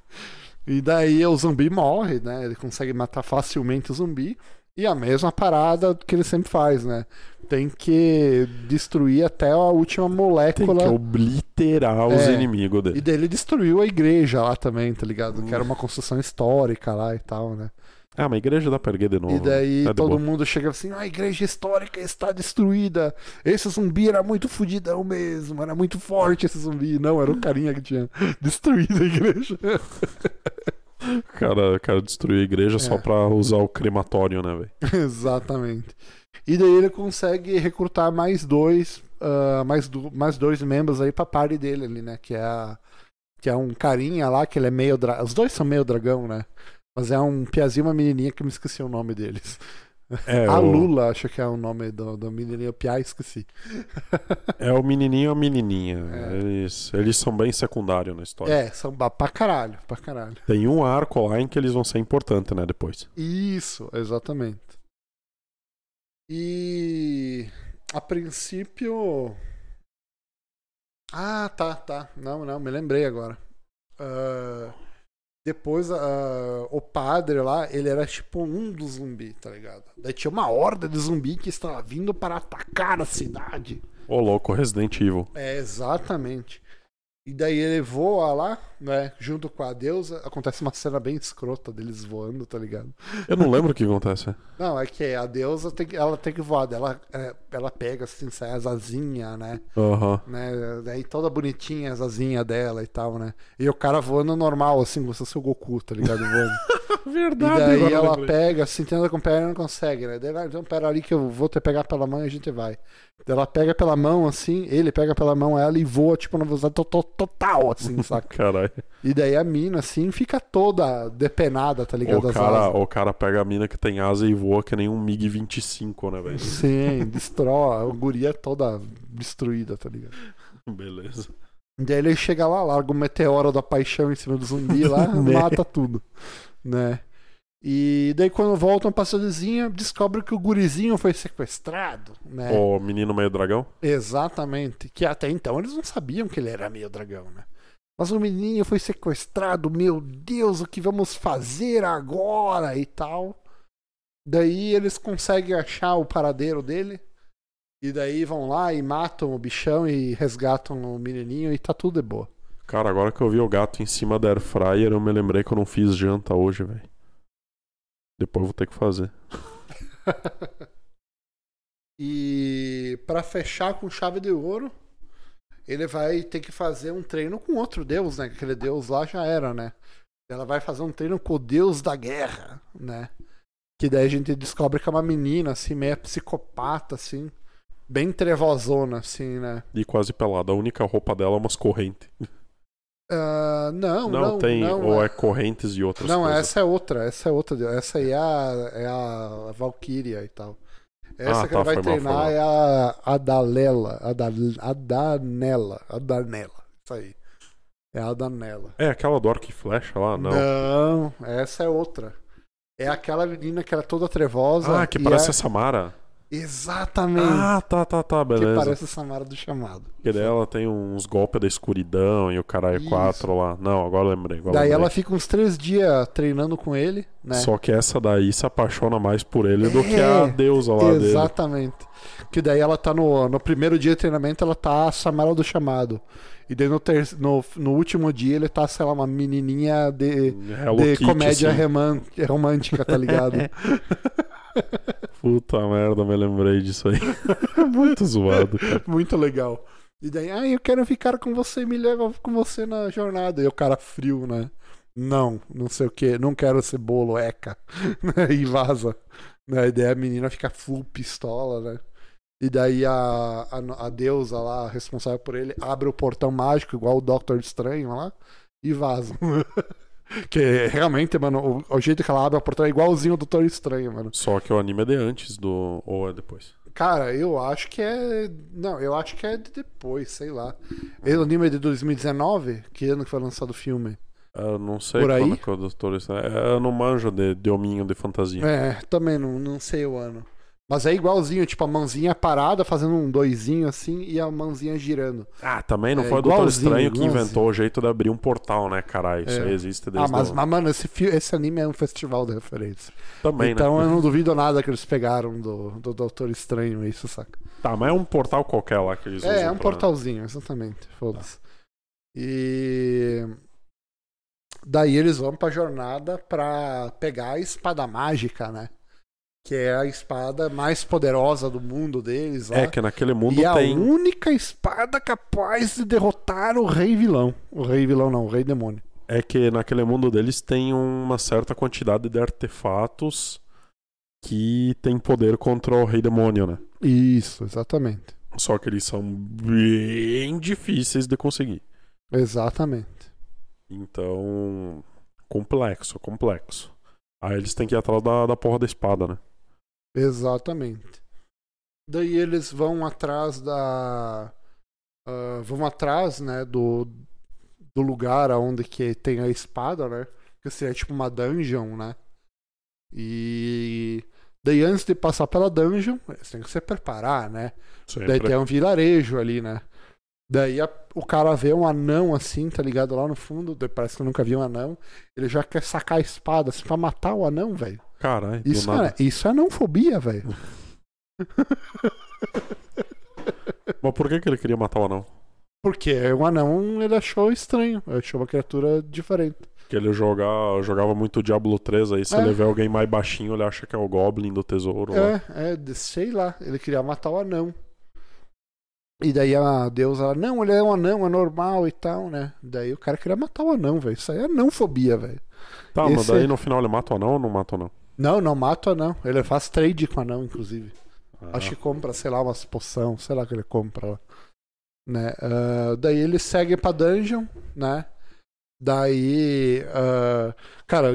E daí o zumbi morre, né? Ele consegue matar facilmente o zumbi. E a mesma parada que ele sempre faz, né? Tem que destruir até a última Tem molécula. que obliterar os É. inimigos E dele. daí ele destruiu a igreja lá também, tá ligado? Que era uma construção histórica lá e tal, né? Ah, mas a igreja dá pra erguer de novo. E daí É todo mundo chega assim, a igreja histórica está destruída. Esse zumbi era muito fudidão mesmo, era muito forte esse zumbi. Não, era o carinha que tinha destruído a igreja. O cara, cara destruiu a igreja só É. pra usar o crematório, né, velho? Exatamente. E daí ele consegue recrutar mais dois, ah, mais, do- mais dois membros aí pra party dele ali, né? Que é a, que é um carinha lá, que ele é meio dra... Os dois são meio dragão, né? Mas é um piazinho e uma menininha que me esqueci o nome deles. É, a o, Lula, acho que é o nome do, do menininho. O Pia, esqueci. é o menininho e a menininha. É. Eles, eles são bem secundários na história. É, são pra caralho, pra caralho. Tem um arco lá em que eles vão ser importantes, né, depois. Isso, exatamente. E a princípio. Ah, tá, tá. Não, não, me lembrei agora. Ah, depois o padre lá, ele era tipo um dos zumbis, tá ligado? Daí tinha uma horda de zumbi que estava vindo para atacar a cidade. Ô, louco, Resident Evil. É, exatamente. E daí ele voa lá, né? Junto com a deusa. Acontece uma cena bem escrota deles voando, tá ligado? Eu não lembro o que acontece. Não, é que a deusa tem que, ela tem que voar. Ela, é, ela pega assim, sai as asinhas, né? Aham. né? Daí toda bonitinha as asinhas dela e tal, né? E o cara voando normal, assim, como se fosse o Goku, tá ligado? Voando. E Verdade, daí agora eu ela pega, assim, tenta com a perna e não consegue, né? Daí, ela, então pera ali que eu vou te pegar pela mão e a gente vai. Daí ela pega pela mão, assim, ele pega pela mão ela e voa, tipo, na velocidade to- to- total, assim, saca? Caralho. E daí a mina, assim, fica toda depenada, tá ligado? O cara, o cara pega a mina que tem asa e voa que nem um MiG-25, né, velho? Sim, destrói, a guria toda destruída, tá ligado? Beleza. Daí ele chega lá, larga o meteoro da paixão em cima do zumbi lá, Né? mata tudo, né? E daí quando voltam pra cidadezinha, descobre que o gurizinho foi sequestrado, né? O menino meio dragão? Exatamente. Que até então eles não sabiam que ele era meio dragão, né? Mas o menininho foi sequestrado, meu Deus, o que vamos fazer agora e tal. Daí eles conseguem achar o paradeiro dele. E daí vão lá e matam o bichão e resgatam o menininho e tá tudo de boa. Cara, agora que eu vi o gato em cima da air fryer, eu me lembrei que eu não fiz janta hoje, velho. Depois eu vou ter que fazer. E pra fechar com chave de ouro, ele vai ter que fazer um treino com outro deus, né? Aquele deus lá já era, né? Ela vai fazer um treino com o deus da guerra, né? Que daí a gente descobre que é uma menina, assim, meio psicopata, assim. Bem trevosona, assim, né? E quase pelada. A única roupa dela é umas correntes. Ah, não, Não, não, tem. não, ou é- é correntes e outras Não, coisas. essa é outra, essa é outra. Essa aí é a, é a Valkyria e tal. Essa Ah, que tá, ela vai treinar mal. é a Adalela. Ada- Adanela. Adanela. Isso aí. É a Adanela. É aquela do arco e flecha lá? Não. Não, essa é outra. É aquela menina que era toda trevosa. ah, que parece é- a Samara. Exatamente. Ah, tá, tá, tá, que beleza. parece a Samara do chamado. Que daí ela tem uns golpes da escuridão e o caralho Isso. 4 lá. Não, agora lembrei. Agora Daí lembrei. ela fica uns três dias treinando com ele, né? Só que essa daí se apaixona mais por ele do que É, a deusa lá dele. Exatamente. Que daí ela tá no, no primeiro dia de treinamento, ela tá a Samara do chamado. E daí no, ter, no, no último dia ele tá, sei lá, uma menininha de, Hello de Kitty, comédia assim. reman- romântica, tá ligado? Puta merda, me lembrei disso aí. Muito zoado, cara. Muito legal. E daí, ah, eu quero ficar com você, me leva com você na jornada. E o cara frio, né? Não, não sei o que, não quero ser bolo, eca. e vaza. Né? E daí a menina fica full pistola, né? E daí a, a, a deusa lá, responsável por ele, abre o portão mágico, igual o Doctor Estranho lá, e vaza. que realmente, mano, o, o jeito que ela abre o portão é igualzinho ao Doutor Estranho, mano. Só que o anime é de antes do. Ou é depois? Cara, eu acho que é. Não, eu acho que é de depois, sei lá. Esse anime é de 2019? Que ano que foi lançado o filme? Eu não sei Por aí? quando que é o Doutor Estranho. É, Eu não manjo de, de hominho de fantasia. É, também não, não sei o ano. Mas é igualzinho, tipo, a mãozinha parada, fazendo um doisinho assim, e a mãozinha girando. Ah, também não É, foi o Doutor Estranho que igualzinho. inventou o jeito de abrir um portal, né, caralho? Isso É. aí existe Ah, desde mas, o... mas mano, esse, esse anime é um festival de referência. Também, então né? eu não duvido nada que eles pegaram do, do Doutor Estranho, isso, saca? Tá, mas é um portal qualquer lá que eles usam. É, é um pra- portalzinho, exatamente. Foda-se. E. Daí eles vão pra jornada pra pegar a espada mágica, né? Que é a espada mais poderosa do mundo deles lá. É, que naquele mundo e é tem. a única espada capaz de derrotar o rei vilão. O rei vilão não, o rei demônio. É que naquele mundo deles tem uma certa quantidade de artefatos que tem poder contra o rei demônio, né? Isso, exatamente. Só que eles são bem difíceis de conseguir. Exatamente. Então. Complexo, complexo. Aí eles têm que ir atrás da, da porra da espada, né? Exatamente. Daí eles vão atrás da. ah, vão atrás, né, do, do lugar onde que tem a espada, né? Que seria tipo uma dungeon, né? E. Daí antes de passar pela dungeon, eles têm que se preparar, né? Daí Sempre. tem um vilarejo ali, né? Daí a- o cara vê um anão assim, tá ligado? Lá no fundo, daí parece que eu nunca vi um anão. Ele já quer sacar a espada assim pra matar o anão, velho. Caralho, Isso, é, isso é anãofobia, velho. Mas por que, que ele queria matar o anão? Porque o anão ele achou estranho, ele achou uma criatura diferente. Que ele joga, jogava muito Diablo 3 aí, se É. ele vê alguém mais baixinho, ele acha que é o Goblin do tesouro lá. É, é, sei lá, ele queria matar o anão. E daí a deusa, não, ele é um anão, é normal e tal, né? Daí o cara queria matar o anão, velho. Isso aí é anãofobia, velho. Tá, mas Esse- daí no final ele mata o anão ou não mata o anão? Não, não mata o anão. Ele faz trade com o anão, inclusive. Ah, Acho que compra, sei lá, umas poção, sei lá que ele compra lá. Né? Ah, daí ele segue pra dungeon, né? Daí. ah, cara,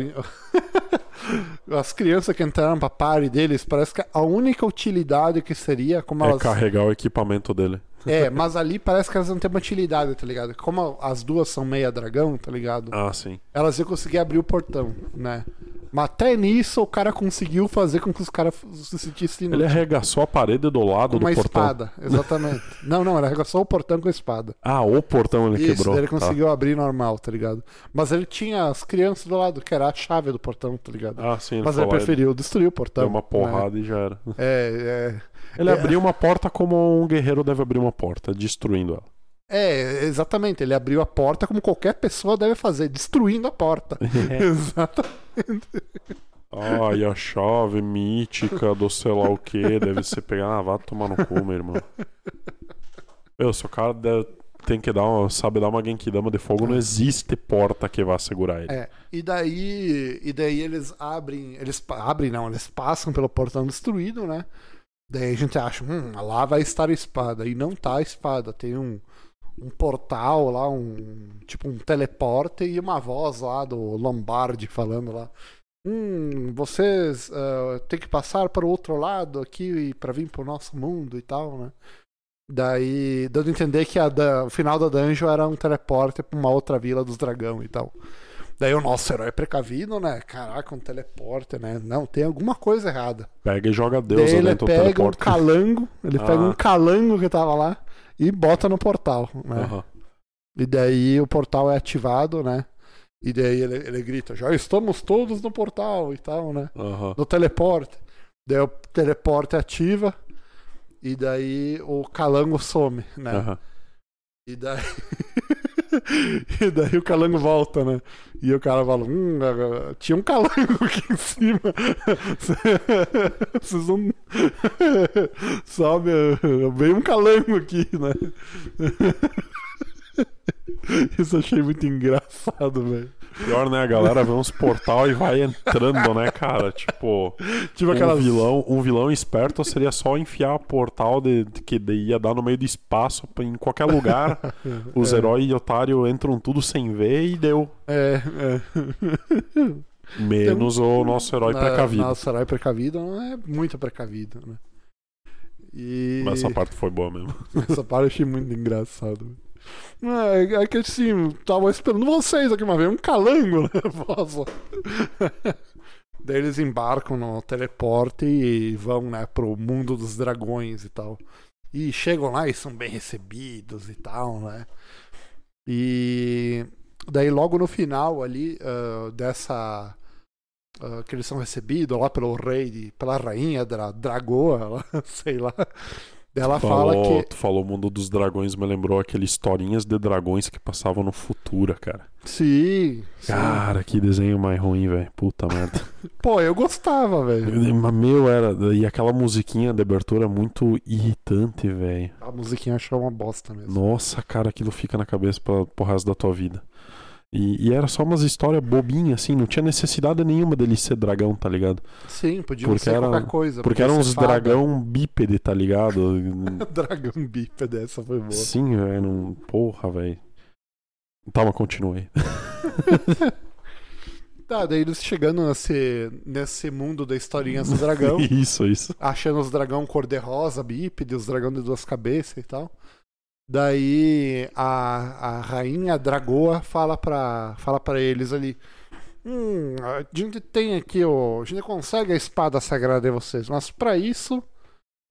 as crianças que entraram pra party deles, parece que a única utilidade que seria, como É elas. carregar o equipamento dele. É, mas ali parece que elas não têm uma utilidade, tá ligado? Como as duas são meia dragão, tá ligado? Ah, sim. Elas iam conseguir abrir o portão, né? Mas até nisso o cara conseguiu fazer com que os caras se sentissem Ele inúteis. arregaçou a parede do lado Com do uma portão. espada, exatamente. não, não, ele arregaçou o portão com a espada. Ah, o portão ele Isso, quebrou. ele Tá. conseguiu abrir normal, tá ligado? Mas ele tinha as crianças do lado, que era a chave do portão, tá ligado? Ah, sim, ele Mas ele preferiu destruir o portão. deu uma porrada e já era. né? É, Ele É. abriu uma porta como um guerreiro deve abrir uma porta, destruindo ela. É, é, exatamente. Ele abriu a porta como qualquer pessoa deve fazer, destruindo a porta. Exatamente. Ah, e a chave mítica do sei lá o que deve ser pegar. Ah, vá tomar no cu, meu irmão. Eu, se o cara der- tem que dar uma, sabe dar uma Genkidama de fogo, não existe porta que vá segurar ele. É, e daí, e daí eles abrem, eles abrem não, eles passam pelo portão destruído, né? Daí a gente acha, hum, lá vai estar a espada. E não tá a espada, tem um, um portal lá, um tipo um teleporte e uma voz lá do Lombardi falando lá. Hum, vocês ah, têm que passar para o outro lado aqui para vir para o nosso mundo e tal, né? Daí, dando a entender que a da- o final da dungeon era um teleporte para uma outra vila dos dragão e tal. Daí o nosso herói precavido, né? Caraca, um teleporte, né? Não, tem alguma coisa errada. Pega e joga Deus Daí ele pega um calango, ele Ah. pega um calango que tava lá e bota no portal, né? Aham. E daí o portal é ativado, né? E daí ele, ele grita, já estamos todos no portal e tal, né? Aham. No teleporte. Daí o teleporte ativa e daí o calango some, né? Aham. E daí. e daí o calango volta, né? E o cara fala: Hum, tinha um calango aqui em cima. Vocês não. Sabe? Veio um calango aqui, né? Isso achei muito engraçado, velho. Pior, né? A galera vê uns portal e vai entrando, né, cara? Tipo, Tipo um vilão, um vilão esperto seria só enfiar portal de, de- que ia dar no meio do espaço em qualquer lugar. Os É. heróis e otário entram tudo sem ver e deu. É, é. Menos o nosso herói Na- precavido. Nosso herói precavido não é muito precavido, né? E... Mas essa parte foi boa mesmo. Essa parte eu achei muito engraçado. É, é que assim, tava esperando vocês aqui uma vez, um calango? Nossa. Daí eles embarcam no teleporte e vão, né, pro mundo dos dragões e tal. E chegam lá e são bem recebidos e tal, né? E daí logo no final ali ah, dessa ah, que eles são recebidos lá pelo rei, pela rainha da Dragoa, sei lá. Ela fala falou, que Tu falou o mundo dos dragões, me lembrou aqueles historinhas de dragões que passavam no Futura, cara. sim, sim. Cara, que desenho mais ruim, velho. Puta merda. Pô, eu gostava, velho. Mas, Meu, era. E aquela musiquinha de abertura muito irritante, velho. A musiquinha achou uma bosta mesmo. Nossa, cara, aquilo fica na cabeça pra, pro resto da tua vida. E, e era só umas histórias bobinhas, assim, não tinha necessidade nenhuma dele ser dragão, tá ligado? Sim, podia Porque ser era- qualquer coisa. Porque eram uns dragão bípede, tá ligado? dragão bípede, essa foi boa. Sim, velho. não- Porra, velho. Tá, mas continue. Tá, daí eles chegando nesse, nesse mundo da historinha do dragão, isso, isso. achando os dragão cor-de-rosa, bípede, os dragão de duas cabeças e tal. Daí a, a rainha Dragoa fala pra, fala pra eles ali. Hum, a gente tem aqui o. A gente consegue a espada sagrada de vocês, mas pra isso.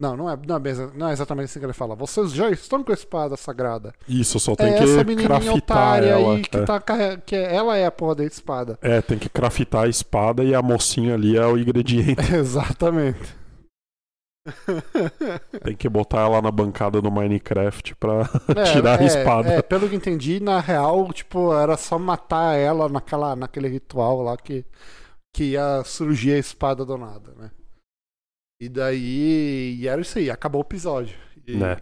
Não, não é, não, é, não é exatamente assim que ele fala. Vocês já estão com a espada sagrada. Isso, só tem é que essa menininha otária ela. aí que, é. tá, que é- ela é a porra da espada. É, tem que craftar a espada e a mocinha ali é o ingrediente. Exatamente. Tem que botar ela na bancada do Minecraft pra É, tirar a é, espada. É, pelo que entendi, na real, tipo, era só matar ela naquela, naquele ritual lá que, que ia surgir a espada do nada, né? E daí. E era isso aí, acabou o episódio. E, Né?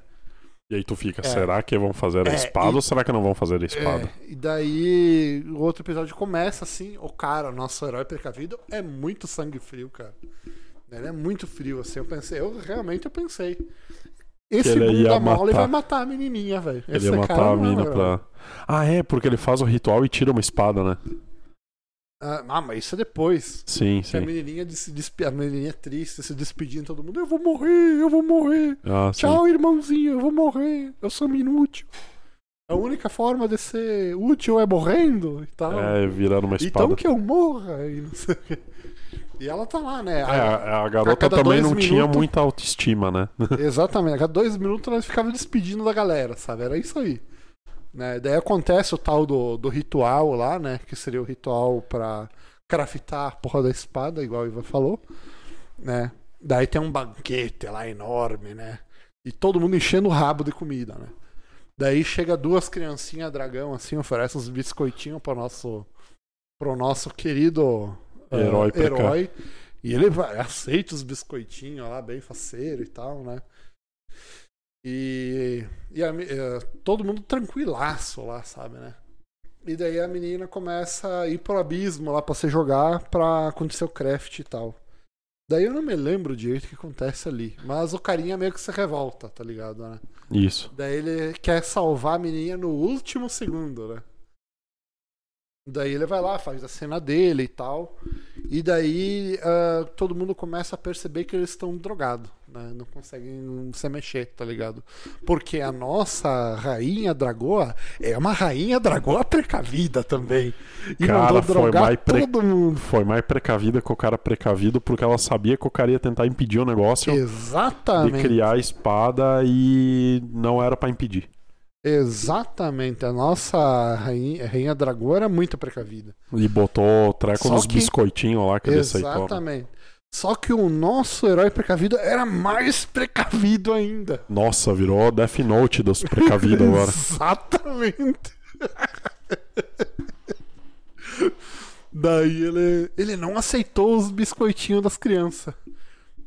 E aí tu fica, É. será que vão fazer a É, espada e- ou será que não vão fazer a espada? É, e daí o outro episódio começa assim, o cara, nosso herói precavido, é muito sangue frio, cara. Ele é muito frio, assim. Eu pensei, eu realmente eu pensei. Esse ele bunda mole vai matar a menininha, velho. Ele ia matar cara a não, velho. pra. Ah, é, porque ele faz o ritual e tira uma espada, né? Ah, ah, mas isso é depois. Sim, Que a sim. menininha despe... a menininha triste, se despedindo de todo mundo. Eu vou morrer, eu vou morrer. Ah, sim. Tchau, irmãozinho, eu vou morrer. Eu sou inútil. A única forma de ser útil é morrendo e tal. É, virar uma espada. então que eu morra e não sei o quê. E ela tá lá, né? É, A- a, a garota cada também não tinha minutos- muita autoestima, né? Exatamente. A cada dois minutos ela ficava despedindo da galera, sabe? Era isso aí. Né? Daí acontece o tal do, do ritual lá, né? Que seria o ritual pra craftar a porra da espada, igual o Ivan falou. Né? Daí tem um banquete lá enorme, né? E todo mundo enchendo o rabo de comida, né? Daí chega duas criancinhas dragão, assim, oferece uns biscoitinhos pro nosso, pro nosso querido ah, Herói pra cá. herói. E ele vai, aceita os biscoitinhos lá, bem faceiro e tal, né? E, e a eh, todo mundo tranquilaço lá, sabe, né? E daí a menina começa a ir pro abismo lá pra se jogar pra acontecer o craft e tal. Daí eu não me lembro direito o que acontece ali. Mas o carinha meio que se revolta, tá ligado, né? Isso. Daí ele quer salvar a menina no último segundo, né? Daí ele vai lá, faz a cena dele e tal. E daí uh, todo mundo começa a perceber que eles estão drogados, né? Não conseguem se mexer, tá ligado? Porque a nossa rainha dragoa é uma rainha dragoa precavida também. E Cara, foi mais pre- todo mundo. Foi mais precavida que o cara precavido porque ela sabia que o cara ia tentar impedir o negócio de Exatamente. criar a espada e não era pra impedir. Exatamente. A nossa rainha, rainha dragoa era muito precavida. E botou o treco Só nos que- biscoitinhos lá que ele aceitou. né? Exatamente. Só que o nosso herói precavido era mais precavido ainda. Nossa, virou Death Note dos precavidos agora. Exatamente. Daí ele, ele não aceitou os biscoitinhos das crianças.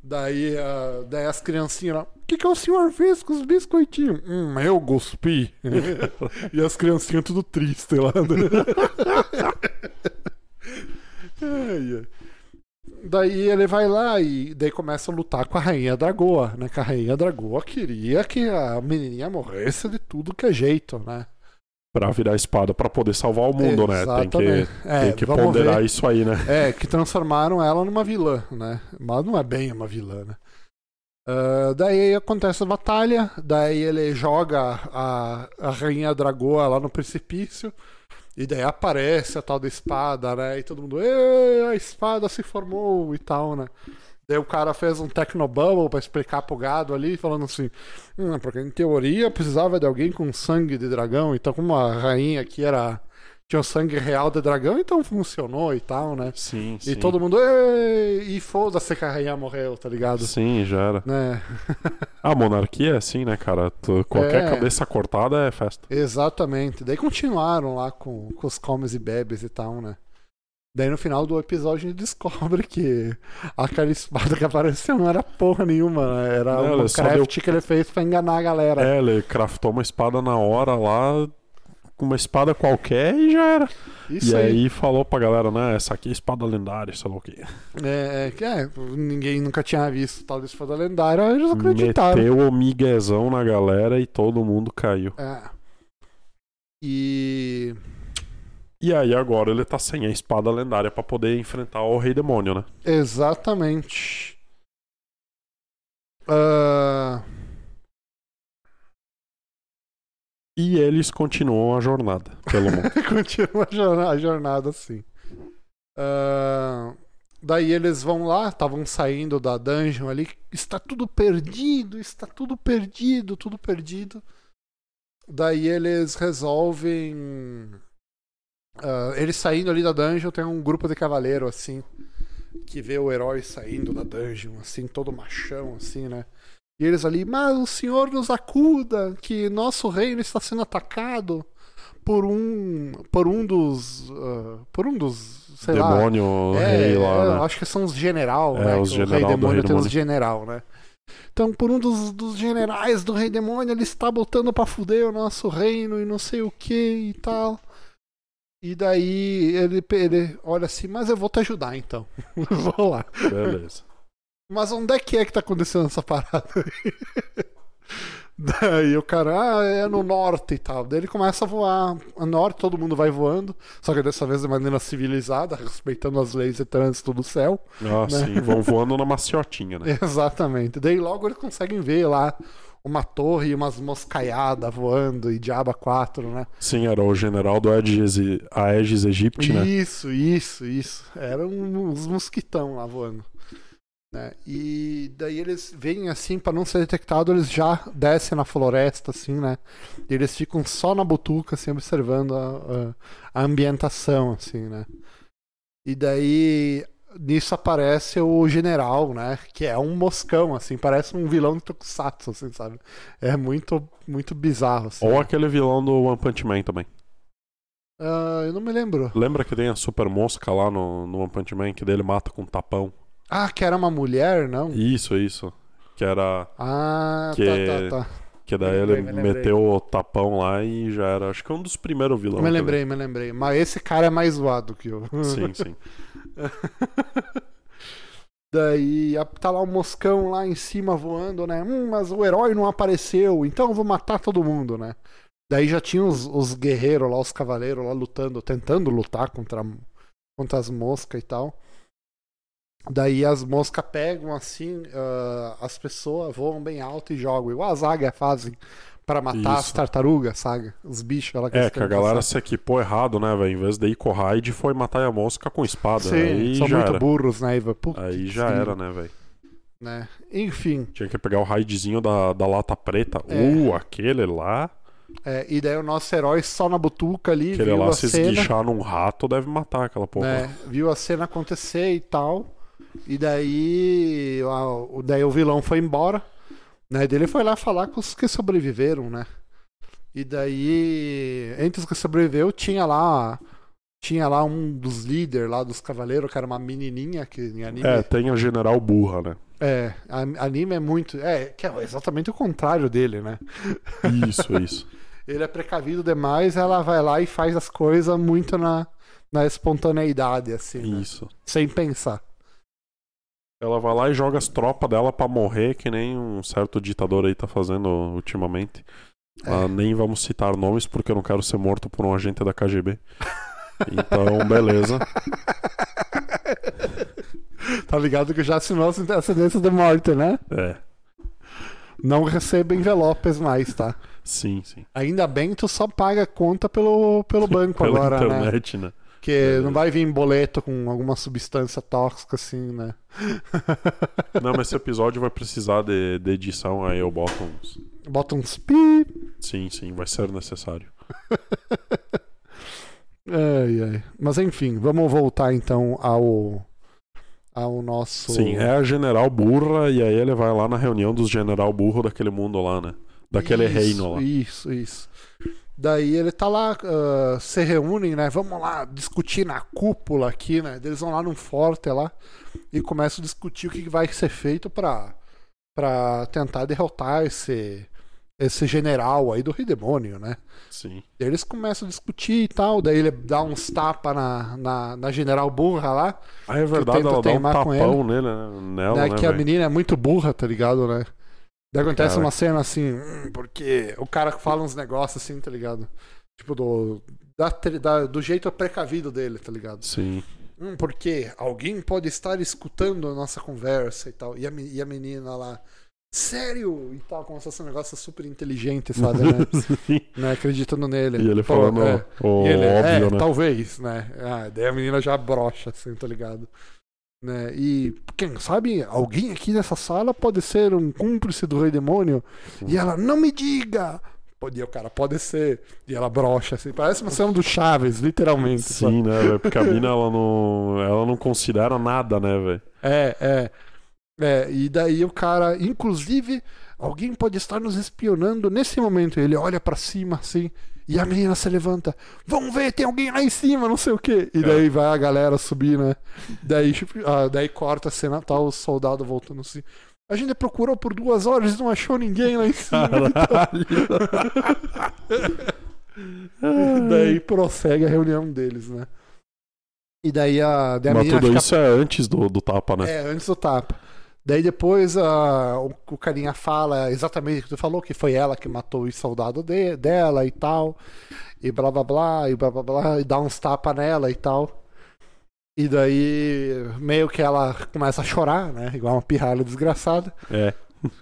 Daí, ah, daí as criancinhas lá, o que, que o senhor fez com os biscoitinhos? Hum, eu cuspi. e as criancinhas tudo triste lá. né? Daí ele vai lá e daí começa a lutar com a Rainha Dragoa, né? Que a Rainha Dragoa queria que a menininha morresse de tudo que é jeito, né? Pra virar espada pra poder salvar o mundo, né? Tem que, Exatamente. É, tem que ponderar ver. isso aí, né? É, que transformaram ela numa vilã, né? Mas não é bem uma vilã, né? Ah, daí acontece a batalha, daí ele joga a, a rainha Dragoa lá no precipício, e daí aparece a tal da espada, né? E todo mundo, "Ê, a espada se formou e tal, né? Daí o cara fez um Tecnobubble pra explicar pro gado ali, falando assim: hum, porque em teoria precisava de alguém com sangue de dragão, então como a rainha aqui era. Tinha o sangue real de dragão, então funcionou e tal, né? Sim, sim. E todo mundo. E foda-se que a rainha morreu, tá ligado? Sim, já era. Né? A monarquia é assim, né, cara? Tu- Qualquer É. cabeça cortada é festa. Exatamente. Daí continuaram lá com, com os comes e bebes e tal, né? Daí no final do episódio a gente descobre que aquela espada que apareceu não era porra nenhuma, né? Era Não, um craft que ele fez pra enganar a galera. É, ele craftou uma espada na hora lá, com uma espada qualquer e já era. Isso e aí. aí falou pra galera, né? Essa aqui é espada lendária, sei lá o. É, é, que é, ninguém nunca tinha visto tal de espada lendária, eles acreditaram. Meteu o miguezão na galera e todo mundo caiu. É. E. E aí agora ele tá sem a espada lendária pra poder enfrentar o Rei Demônio, né? Exatamente. Ah, E eles continuam a jornada pelo mundo. continua a jornada, a jornada assim. Ah, daí eles vão lá, estavam saindo da dungeon ali. Está tudo perdido, está tudo perdido, tudo perdido. Daí eles resolvem. Ah, eles saindo ali da dungeon, tem um grupo de cavaleiro assim. Que vê o herói saindo da dungeon, assim, todo machão, assim, né? E eles ali, mas o senhor nos acuda, que nosso reino está sendo atacado por um. por um dos. ah, por um dos. sei lá. Demônio, É, rei lá, é, né? acho que são os general, É, né? os o general Rei do Demônio Rei tem os Demônio. general, né? Então, por um dos, dos generais do Rei Demônio, ele está botando pra fuder o nosso reino e não sei o que e tal. E daí ele, ele olha assim, mas eu vou te ajudar então. vou lá. Beleza. Mas onde é que é que tá acontecendo essa parada aí? Daí o cara, ah, é no norte e tal. Daí ele começa a voar. No norte todo mundo vai voando, só que dessa vez de maneira civilizada, respeitando as leis de trânsito do céu. Ah, Né? sim, vão voando na maciotinha, né? Exatamente. Daí logo eles conseguem ver lá uma torre e umas moscaiadas voando e Diaba 4, né? Sim, era o general do Aegis, Aegis Egypti, né? Isso, isso, isso. Eram uns mosquitão lá voando. Né? E daí eles vêm assim, pra não ser detectado, eles já descem na floresta, assim, né? E eles ficam só na butuca, assim, observando a, a- a ambientação, assim, né? E daí nisso aparece o general, né? Que é um moscão, assim, parece um vilão de Tokusatsu, assim, sabe? É muito, muito bizarro, assim. Ou aquele vilão do One Punch Man também. Ah, eu não me lembro. Lembra que tem a super mosca lá no, no One Punch Man, que dele mata com um tapão? Ah, que era uma mulher, não? Isso, isso. Que era. Ah, Que- tá, tá, tá. Que daí lembrei, ele me meteu o tapão lá e já era. Acho que é um dos primeiros vilões. me lembrei, me lembrei. Mas esse cara é mais zoado que eu. Sim, sim. Daí tá lá o moscão lá em cima voando, né? Hum, mas o herói não apareceu, então eu vou matar todo mundo, né? Daí já tinha os, os guerreiros lá, os cavaleiros lá lutando, tentando lutar contra, contra as moscas e tal. Daí as moscas pegam assim, uh, as pessoas voam bem alto e jogam, igual as águias fazem para matar Isso. as tartarugas, sabe? Os bichos lá É, que a galera se equipou errado, né, velho? Em vez de ir com raid, foi matar a mosca com espada. Sim, aí são já muito era. burros, né, Iva? Puta Aí já frio, era, né, velho? né? Enfim, Tinha que pegar o raidzinho da, da lata preta. É. Uh, aquele lá. é, e daí o nosso herói só na butuca ali, Aquele viu lá, a se cena, esguichar num rato, deve matar aquela porra. né? Viu a cena acontecer e tal. E daí, a- daí o vilão foi embora, né? Daí ele foi lá falar com os que sobreviveram, né? E daí, entre os que sobreviveu, tinha lá tinha lá um dos líderes lá dos cavaleiros, que era uma menininha que em anime É, tem a General Burra, né? É, a- anime é muito. É, que é exatamente o contrário dele, né? Isso, isso. Ele é precavido demais, ela vai lá e faz as coisas muito na, na espontaneidade, assim, né? Isso. sem pensar. Ela vai lá e joga as tropas dela pra morrer, que nem um certo ditador aí tá fazendo ultimamente. É. Ah, nem vamos citar nomes porque eu não quero ser morto por um agente da KGB. Então, beleza. tá ligado que já assinou as antecedências de morte, né? É, Não receba envelopes mais, tá? sim, sim. Ainda bem que tu só paga a conta pelo, pelo banco Pela agora, né? internet, né? Porque não vai vir boleto com alguma substância tóxica, assim, né? Não, mas esse episódio vai precisar de, de edição, aí eu boto uns. Bota uns pi. Sim, sim, vai ser necessário. Ai, ai. Mas enfim, vamos voltar então ao ao nosso Sim, é a General Burra, e aí ele vai lá na reunião dos General Burro daquele mundo lá, né? Daquele Isso, reino lá. Isso, isso. Daí ele tá lá, ah, se reúnem, né? Vamos lá discutir na cúpula aqui, né? Eles vão lá num forte lá e começam a discutir o que vai ser feito pra, pra tentar derrotar esse, esse general aí do Rei Demônio, né? Sim. Eles começam a discutir e tal, daí ele dá uns tapas na, na, na General Burra lá, Ah, é verdade, tenta ela dá um tapão nele, né? Nela, né, né, que a velho? menina é muito burra, tá ligado, né? Daí acontece Cara. uma cena assim, hum, porque o cara fala uns negócios assim, tá ligado? Tipo, do, da, da- do jeito precavido dele, tá ligado? Sim. Hum, porque alguém pode estar escutando a nossa conversa e tal. E a, e a menina lá, sério? E tal, como se fosse um negócio super inteligente, sabe, né? Né? Acreditando nele. E ele Pô, falando é. o E ele, óbvio, é, né? talvez, né? Ah, daí a menina já brocha, assim, tá ligado? Né? E quem sabe alguém aqui nessa sala pode ser um cúmplice do Rei Demônio. E ela, não me diga! Pode, e o cara, pode ser. E ela brocha, assim. Parece uma cena do Chaves, literalmente. sabe? Sim, né, velho? Porque a mina, ela não, ela não considera nada, né, velho? É, é. É, e daí o cara, inclusive, alguém pode estar nos espionando nesse momento. Ele olha pra cima assim, e a menina se levanta. Vamos ver, tem alguém lá em cima, não sei o quê. E daí vai a galera subir, né? Daí, tipo, ah, daí corta a cena, tá o soldado voltando assim. A gente procurou por duas horas e não achou ninguém lá em cima. Caralho. daí prossegue a reunião deles, né? E daí a, daí a Mas tudo fica isso é antes do, do tapa, né? É, antes do tapa. Daí depois ah, o, o carinha fala exatamente o que tu falou, que foi ela que matou o soldado de- dela e tal. E blá blá blá, e blá blá blá, e dá uns tapas nela e tal. E daí meio que ela começa a chorar, né? Igual uma pirralha desgraçada. É.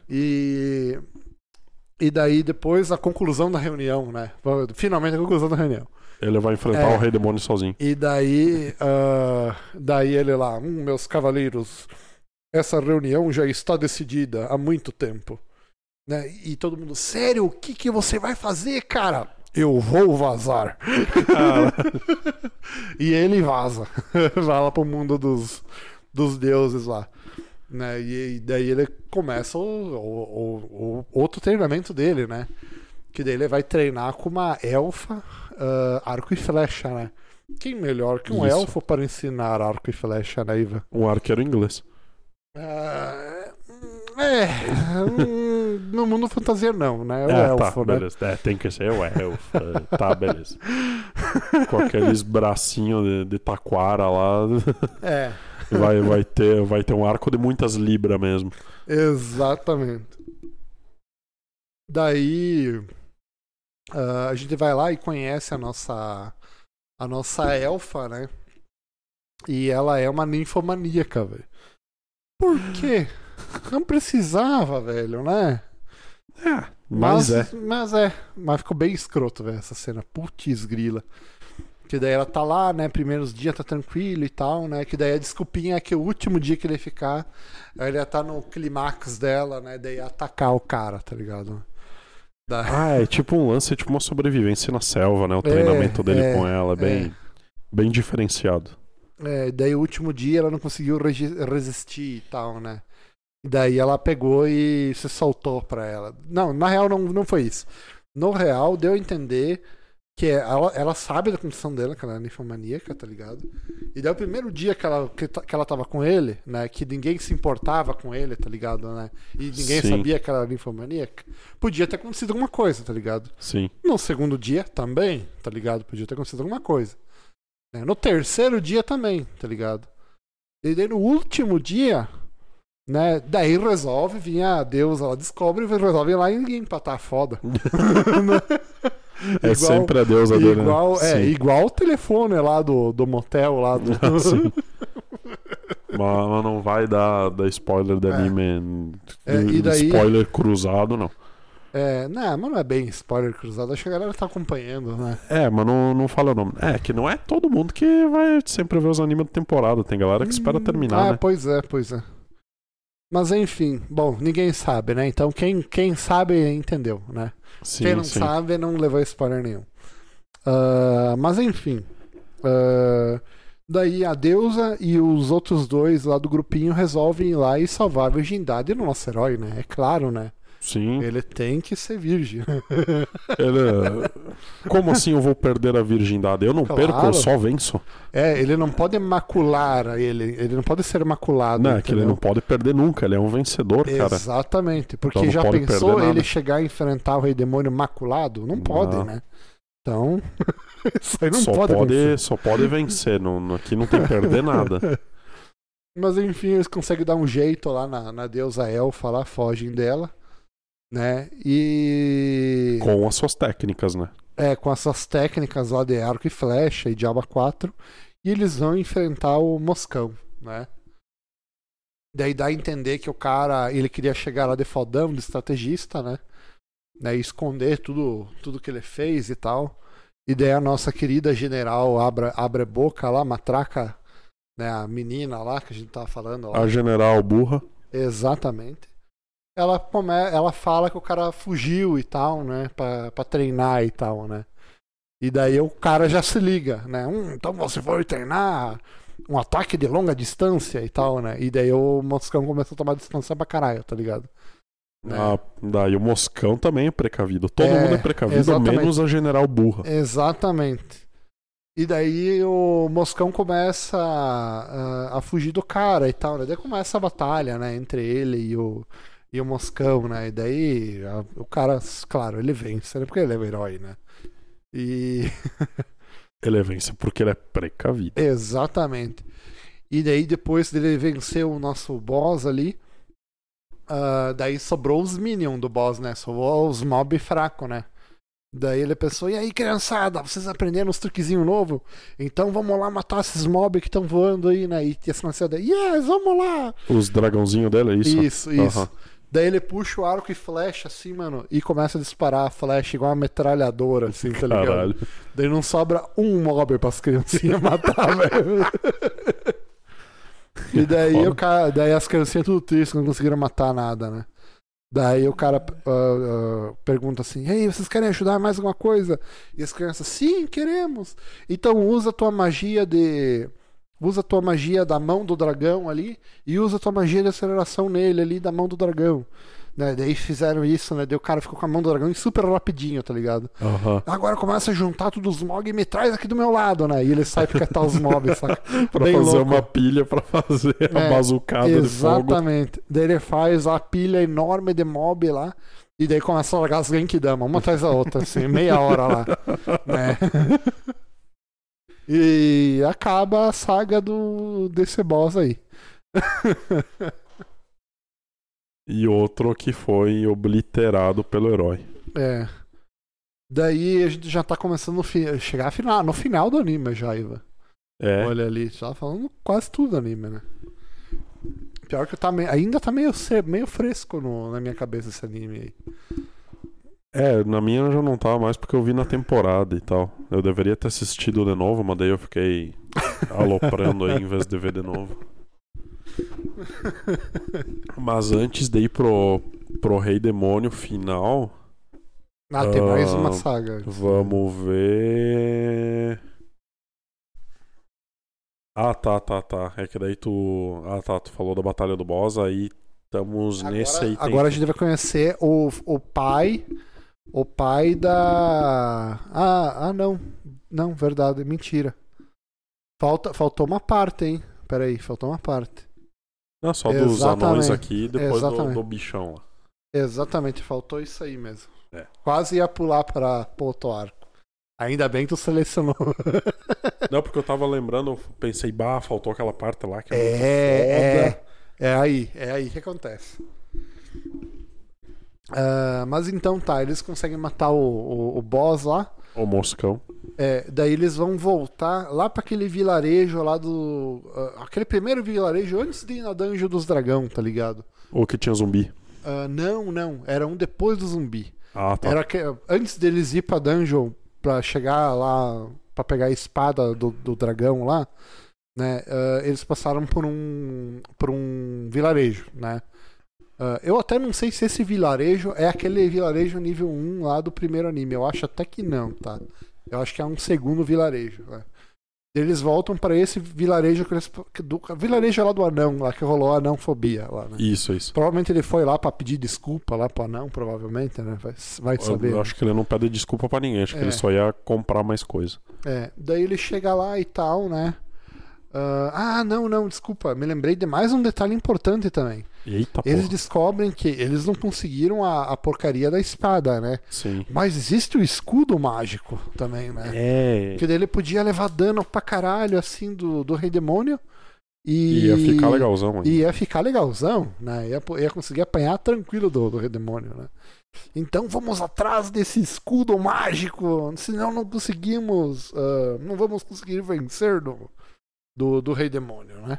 E. E daí depois a conclusão da reunião, né? Finalmente a conclusão da reunião. Ele vai enfrentar É. o Rei Demônio sozinho. E daí, ah, daí ele lá, hum, meus cavaleiros, essa reunião já está decidida há muito tempo. Né? E todo mundo, sério, o que, que você vai fazer, cara? Eu vou vazar. e ele vaza. Vai lá pro mundo dos, dos deuses lá. Né? E, daí ele começa o, o- o- outro treinamento dele, né? Que daí ele vai treinar com uma elfa ah, arco e flecha, né? Quem melhor que um Isso. elfo para ensinar arco e flecha, né, Iva? Um arqueiro inglês. Ah, é, hum, no mundo fantasia não, né? É o é, elfo, tá, né? beleza. É, tem que ser o elfo. É, tá, beleza. Com aqueles bracinhos de, de taquara lá. É, Vai, vai, ter, vai ter um arco de muitas libras mesmo. exatamente. Daí. ah, a gente vai lá e conhece a nossa a nossa elfa, né? E ela é uma ninfomaníaca, velho. Por quê? Não precisava, velho, né? É, mas, é. Mas é. Mas ficou bem escroto, velho, essa cena. Putz, grila. Que daí ela tá lá, né? Primeiros dias tá tranquilo e tal, né? Que daí a desculpinha é que o último dia que ele ia ficar, ele ia tá no clímax dela, né? Daí ia atacar o cara, tá ligado? Ah, é tipo um lance, é tipo uma sobrevivência na selva, né? O treinamento dele é, com ela é bem, é. bem diferenciado. É, daí o último dia ela não conseguiu resistir e tal, né? E daí ela pegou e se soltou pra ela. Não, na real não, não foi isso. No real, deu a entender que ela, ela sabe da condição dela, que ela é ninfomaníaca, tá ligado? E daí o primeiro dia que ela, que, que ela tava com ele, né? Que ninguém se importava com ele, tá ligado, né? E ninguém Sim. sabia que ela era ninfomaníaca, podia ter acontecido alguma coisa, tá ligado? Sim. No segundo dia também, tá ligado? Podia ter acontecido alguma coisa. Né? No terceiro dia também, tá ligado? E daí no último dia, né? Daí resolve vir a Deus, ela descobre e resolve ir lá e empatar foda. É sempre a deusa dele. né? igual, é, Sim. igual o telefone lá do, do motel lá do. Mas não vai dar, dar spoiler de É. anime. É, e daí- Spoiler cruzado, não. É, não, mas não é bem spoiler cruzado, acho que a galera tá acompanhando, né? É, mas não, não fala o nome. É, que não é todo mundo que vai sempre ver os animes da temporada. Tem galera que espera Hum, terminar, ah, né? pois é, pois é. Mas enfim, bom, ninguém sabe, né? Então quem, quem sabe entendeu, né? Sim, quem não sim. sabe não levou spoiler nenhum. Ah, mas enfim. ah, daí a deusa e os outros dois lá do grupinho resolvem ir lá e salvar a virgindade do nosso herói, né? É claro, né? Sim. Ele tem que ser virgem. Ele... Como assim eu vou perder a virgindade? Eu não Claro. perco, eu só venço. É, ele não pode macular ele, ele não pode ser maculado. Não, é que ele não pode perder nunca. Ele é um vencedor, cara. Exatamente, porque Então já pensou ele chegar a enfrentar o rei demônio maculado? Não pode, Não. né? Então, isso aí não só, pode, pode, acontecer. só pode vencer. Não, aqui não tem perder nada. Mas enfim, eles conseguem dar um jeito lá na, na deusa elfa lá, fogem dela, né? E Com as suas técnicas, né? é com essas técnicas lá de arco e flecha e diaba 4, e eles vão enfrentar o Moscão, né? Daí dá a entender que o cara, ele queria chegar lá de fodão, de estrategista, né? né? E esconder tudo, tudo que ele fez e tal. E daí a nossa querida general abre, abre boca lá, matraca, né? A menina lá que a gente tava falando. A general burra. Exatamente. Ela, come... ela fala que o cara fugiu e tal, né? Pra, pra treinar e tal, né? E daí o cara já se liga, né? Hum, então você foi treinar um ataque de longa distância e tal, né? E daí o Moscão começou a tomar distância pra caralho, tá ligado? Né? Ah, daí o Moscão também é precavido. Todo É, mundo é precavido, exatamente. menos a general burra. Exatamente. E daí o Moscão começa a, a fugir do cara e tal, né? Daí começa a batalha, né? Entre ele e o, e o Moscão, né? E daí a- o cara, claro, ele vence, né? Porque ele é o herói, né? E Ele vence porque ele é precavido. exatamente. E daí depois dele vencer o nosso boss ali, ah, daí sobrou os minions do boss, né? Sobrou os mob fraco, né? Daí ele pensou, e aí criançada, vocês aprenderam uns truquezinhos novos? Então vamos lá matar esses mob que estão voando aí, né? E as criançadas, yes, vamos lá! Os dragãozinhos dele, é isso? Isso, isso. Aham. Daí ele puxa o arco e flecha assim, mano, e começa a disparar a flecha igual uma metralhadora, assim, tá ligado? Caralho. Daí não sobra um mob pras criancinhas matar, velho. E daí, Foda. o cara, daí as criancinhas tudo tristes, não conseguiram matar nada, né? Daí o cara ah, ah, pergunta assim: Ei, vocês querem ajudar mais alguma coisa? E as crianças, sim, queremos. Então usa a tua magia de. Usa a tua magia da mão do dragão ali e usa a tua magia de aceleração nele ali da mão do dragão. Né? Daí fizeram isso, né? Daí o cara ficou com a mão do dragão e super rapidinho, tá ligado? Aham. Agora começa a juntar todos os mobs e me traz aqui do meu lado, né? E ele sai pra catar os mobs, saca? Pra Bem fazer louco. uma pilha pra fazer a É, bazucada de fogo. Exatamente. Daí ele faz a pilha enorme de mob lá. E daí começa a largar as Genkidama, uma atrás da outra, assim, meia hora lá. né? E acaba a saga do, desse boss aí. E outro que foi obliterado pelo herói. É. Daí a gente já tá começando a chegar final, no final do anime já, Iva. É. Olha ali, já tá falando quase tudo do anime, né? Pior que tá meio- ainda tá meio, meio fresco no- na minha cabeça esse anime aí. É, na minha já não tava mais porque eu vi na temporada e tal. Eu deveria ter assistido de novo, mas daí eu fiquei aloprando aí em vez de ver de novo. Mas antes de ir pro, pro Rei Demônio final, Ah, tem mais Ah, uma saga. vamos ver. Ah, tá, tá, tá. É que daí tu. Ah, tá, tu falou da Batalha do Boss, aí estamos nesse aí. Agora a gente vai conhecer o, o pai. O pai da. Ah, ah, não. Não, verdade, mentira. Falta, faltou uma parte, hein? Peraí, faltou uma parte. Não, só dos anões Exatamente. aqui e depois do, Exatamente. do bichão lá. Exatamente, faltou isso aí mesmo. É. Quase ia pular para pro outro arco. Ainda bem que tu selecionou. Não, porque eu tava lembrando, eu pensei, bah, faltou aquela parte lá que é, muito É, foda. é, é aí, é aí que acontece. Ah, mas então tá, eles conseguem matar o, o, o boss lá. O moscão. É, daí eles vão voltar lá pra aquele vilarejo lá do. ah, aquele primeiro vilarejo antes de ir na Dungeon dos Dragão, tá ligado? Ou que tinha zumbi. Ah, não, não. Era um depois do zumbi. Ah, tá. Era que, antes deles ir pra dungeon pra chegar lá pra pegar a espada do, do dragão lá, né? ah, eles passaram por um por um vilarejo, né? Ah, eu até não sei se esse vilarejo é aquele vilarejo nível 1 lá do primeiro anime. Eu acho até que não, tá? Eu acho que é um segundo vilarejo. Né? Eles voltam pra esse vilarejo que eles, que do, vilarejo lá do anão, lá que rolou a anãofobia lá, né? Isso, isso. Provavelmente ele foi lá pra pedir desculpa lá pro anão, provavelmente, né? Vai, vai Eu, saber. eu né? acho que ele não pede desculpa pra ninguém, acho que É. ele só ia comprar mais coisa. É, daí ele chega lá e tal, né? Ah, ah, não, não, desculpa, me lembrei de mais um detalhe importante também. Eita, Eles porra. descobrem que eles não conseguiram a, a porcaria da espada, né? Sim. Mas existe o escudo mágico também, né? É. Que daí ele podia levar dano pra caralho, assim, do, do Rei Demônio. E Ia ficar legalzão. E ia ficar legalzão, né? Ia, ia conseguir apanhar tranquilo do, do Rei Demônio, né? Então vamos atrás desse escudo mágico, senão não conseguimos. ah, não vamos conseguir vencer do, do, do Rei Demônio, né?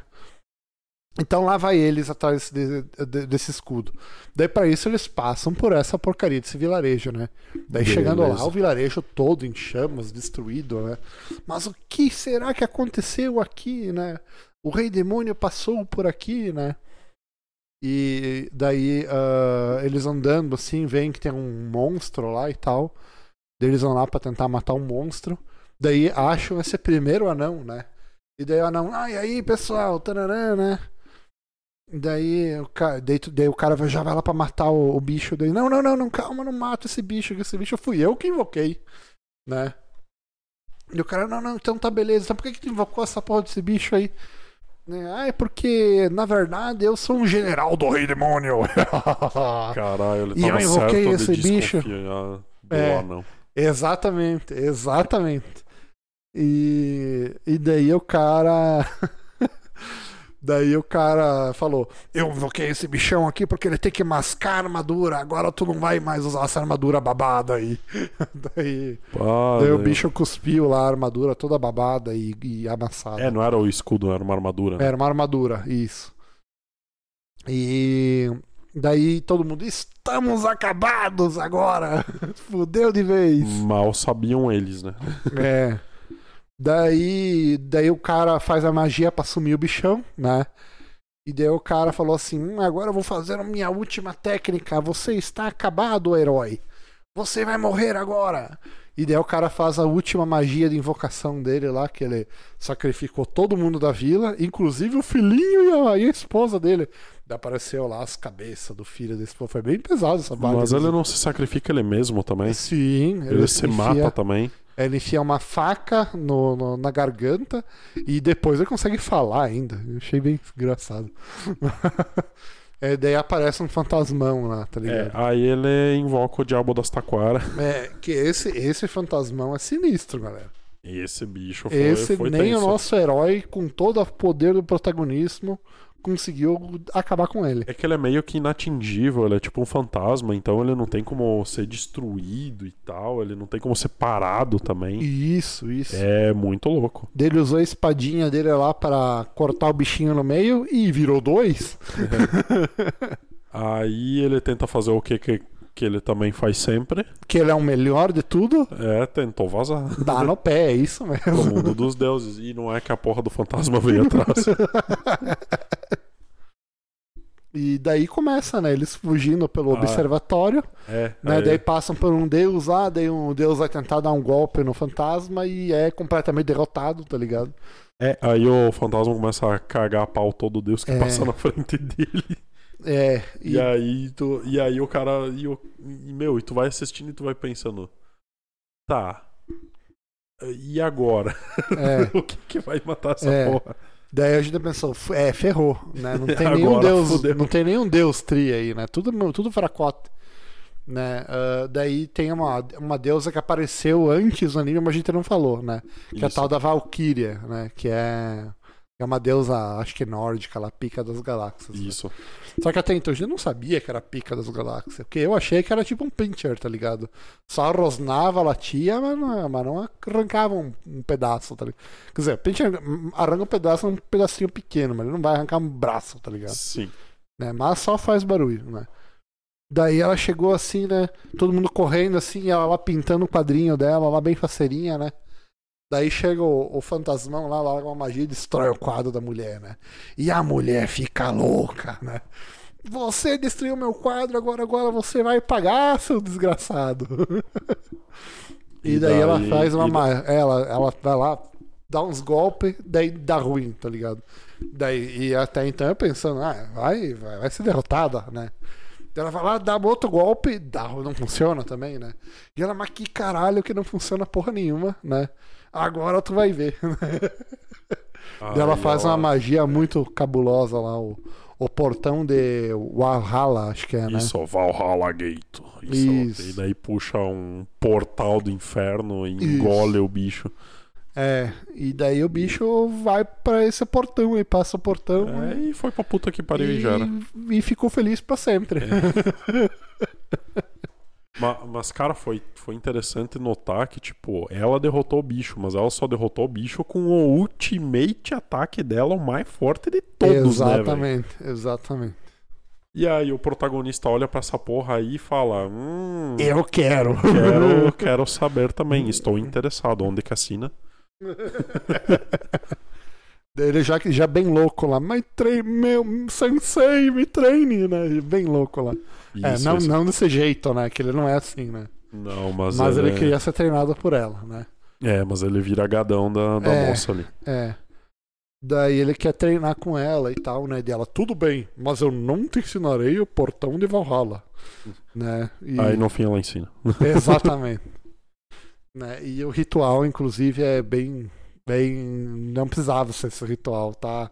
Então lá vai eles atrás de- de- desse escudo. Daí pra isso eles passam por essa porcaria desse vilarejo, né? Daí chegando lá, Beleza. o vilarejo todo em chamas, destruído, né? Mas o que será que aconteceu aqui, né? O rei demônio passou por aqui, né? E daí ah, eles andando assim, veem que tem um monstro lá e tal. Daí eles vão lá pra tentar matar um monstro. Daí acham esse primeiro anão, né? E daí o anão, ah, e aí pessoal, tararã, né? E Daí o, ca... daí, daí o cara já vai lá pra matar o, o bicho. Daí, não, não, não, não, calma, não mata esse bicho, que esse bicho fui eu que invoquei, né? E o cara, não, não, então tá beleza. Então por que, que tu invocou essa porra desse bicho aí? Né, Ah, é porque, na verdade, eu sou um general do Rei Demônio. Caralho, ele E eu tava invoquei certo esse bicho. do É. anão. exatamente, exatamente. E, e daí o cara. daí o cara falou: Eu invoquei esse bichão aqui porque ele tem que mascar a armadura. Agora tu não vai mais usar essa armadura babada aí. daí, Pá, daí o bicho cuspiu lá a armadura toda babada e, e amassada. É, não era o escudo, era uma armadura. né? Era uma armadura, isso. E daí todo mundo, estamos acabados agora! Fudeu de vez! Mal sabiam eles, né? É. Daí, daí o cara faz a magia pra sumir o bichão, né? E daí o cara falou assim: hum, agora eu vou fazer a minha última técnica. Você está acabado, herói. Você vai morrer agora. E daí o cara faz a última magia de invocação dele lá, que ele sacrificou todo mundo da vila, inclusive o filhinho e a, e a esposa dele. Daí apareceu lá as cabeças do filho da esposa. Foi bem pesado essa baga. Mas ele não se sacrifica ele mesmo também. Sim, Ele se enfia- mata também. Ele enfia uma faca no, no- na garganta e depois ele consegue falar ainda. Eu achei bem engraçado. É, daí aparece um fantasmão lá, tá É, ligado? aí ele invoca o diabo das taquara. É, que esse, esse fantasmão é sinistro, galera. Esse bicho foi, Esse foi nem tenso. o nosso herói, com todo o poder do protagonismo, conseguiu acabar com ele. É que ele é meio que inatingível, ele é tipo um fantasma, então ele não tem como ser destruído e tal, ele não tem como ser parado também. Isso, isso. É muito louco. Ele usou a espadinha dele lá para cortar o bichinho no meio e virou dois. Aí ele tenta fazer o que, que, que ele também faz sempre. Que ele é o melhor de tudo. É, tentou vazar. Dá no pé, é isso mesmo. mundo dos deuses. E não é que a porra do fantasma veio atrás. E daí começa, né? Eles fugindo pelo Ah. observatório, É, né? aí- Daí passam por um deus lá, daí um deus vai tentar dar um golpe no fantasma e é completamente derrotado, tá ligado? é, aí o fantasma começa a cagar a pau todo Deus que É. passa na frente dele. É, E, e, aí tu, e aí o cara. E, o, e, meu, e tu vai assistindo e tu vai pensando. Tá. E agora? é, o que, que vai matar essa É. porra? daí a gente pensou, é, ferrou, né? Não tem Agora nenhum deus, fudeu. não tem nenhum deus tri aí, né? Tudo, tudo fracote. Né? Ah, daí tem uma, uma deusa que apareceu antes no anime, mas a gente não falou, né? Que é a Isso. tal da Valkyria, né? Que é, é uma deusa, acho que nórdica, lá, pica das galáxias. né? Só que até então a gente não sabia que era pica das galáxias. Porque eu achei que era tipo um pincher, tá ligado? Só rosnava, latia, mas não, mas não arrancava um, um pedaço, tá ligado? Quer dizer, pincher arranca um pedaço, um pedacinho pequeno, mas ele não vai arrancar um braço, tá ligado? Sim. né? Mas só faz barulho, né? Daí ela chegou assim, né? Todo mundo correndo assim, ela lá pintando o quadrinho dela, lá bem faceirinha, né? Daí chega o, o fantasmão lá, larga uma magia e destrói o quadro da mulher, né? E a mulher fica louca, né? Você destruiu meu quadro, agora, agora você vai pagar, seu desgraçado. e, E daí, ela daí- faz uma. ma- Ela, ela vai lá, dá uns golpes, daí dá ruim, tá ligado? Daí, e até então eu pensando, ah, vai, vai, vai ser derrotada, né? Ela vai lá, dá outro golpe, dá, não funciona também, né? E ela, mas que caralho que não funciona porra nenhuma, né? Agora tu vai ver. Daí ela faz uma magia muito cabulosa lá, o, o portão de Valhalla, acho que é, né? Isso, Valhalla Gate. Isso. Isso. E daí puxa um portal do inferno e engole o bicho. É, e daí o bicho vai pra esse portão e passa o portão É, e foi pra puta que pariu e já era. e, e ficou feliz pra sempre. Ma- Mas, cara, foi, foi interessante notar que, tipo, ela derrotou o bicho, mas ela só derrotou o bicho com o ultimate ataque dela, o mais forte de todos, né, exatamente, exatamente. E aí o protagonista olha pra essa porra aí e fala: Hum, Eu quero. quero, quero saber também, estou interessado. Onde que assina? Ele já, já bem louco lá, mas treine, meu sensei, me treine, né? Bem louco lá. É, Isso, não, isso. não desse jeito, né? Que ele não é assim, né? Não, mas, Mas ele é... queria ser treinado por ela, né? É, mas ele vira gadão da, da É. moça ali. É. Daí ele quer treinar com ela e tal, né? Dela, tudo bem, mas eu não te ensinarei o portão de Valhalla. Né? E- Aí no fim ela ensina. Exatamente. né? E o ritual, inclusive, é bem. Bem. Não precisava ser esse ritual, tá?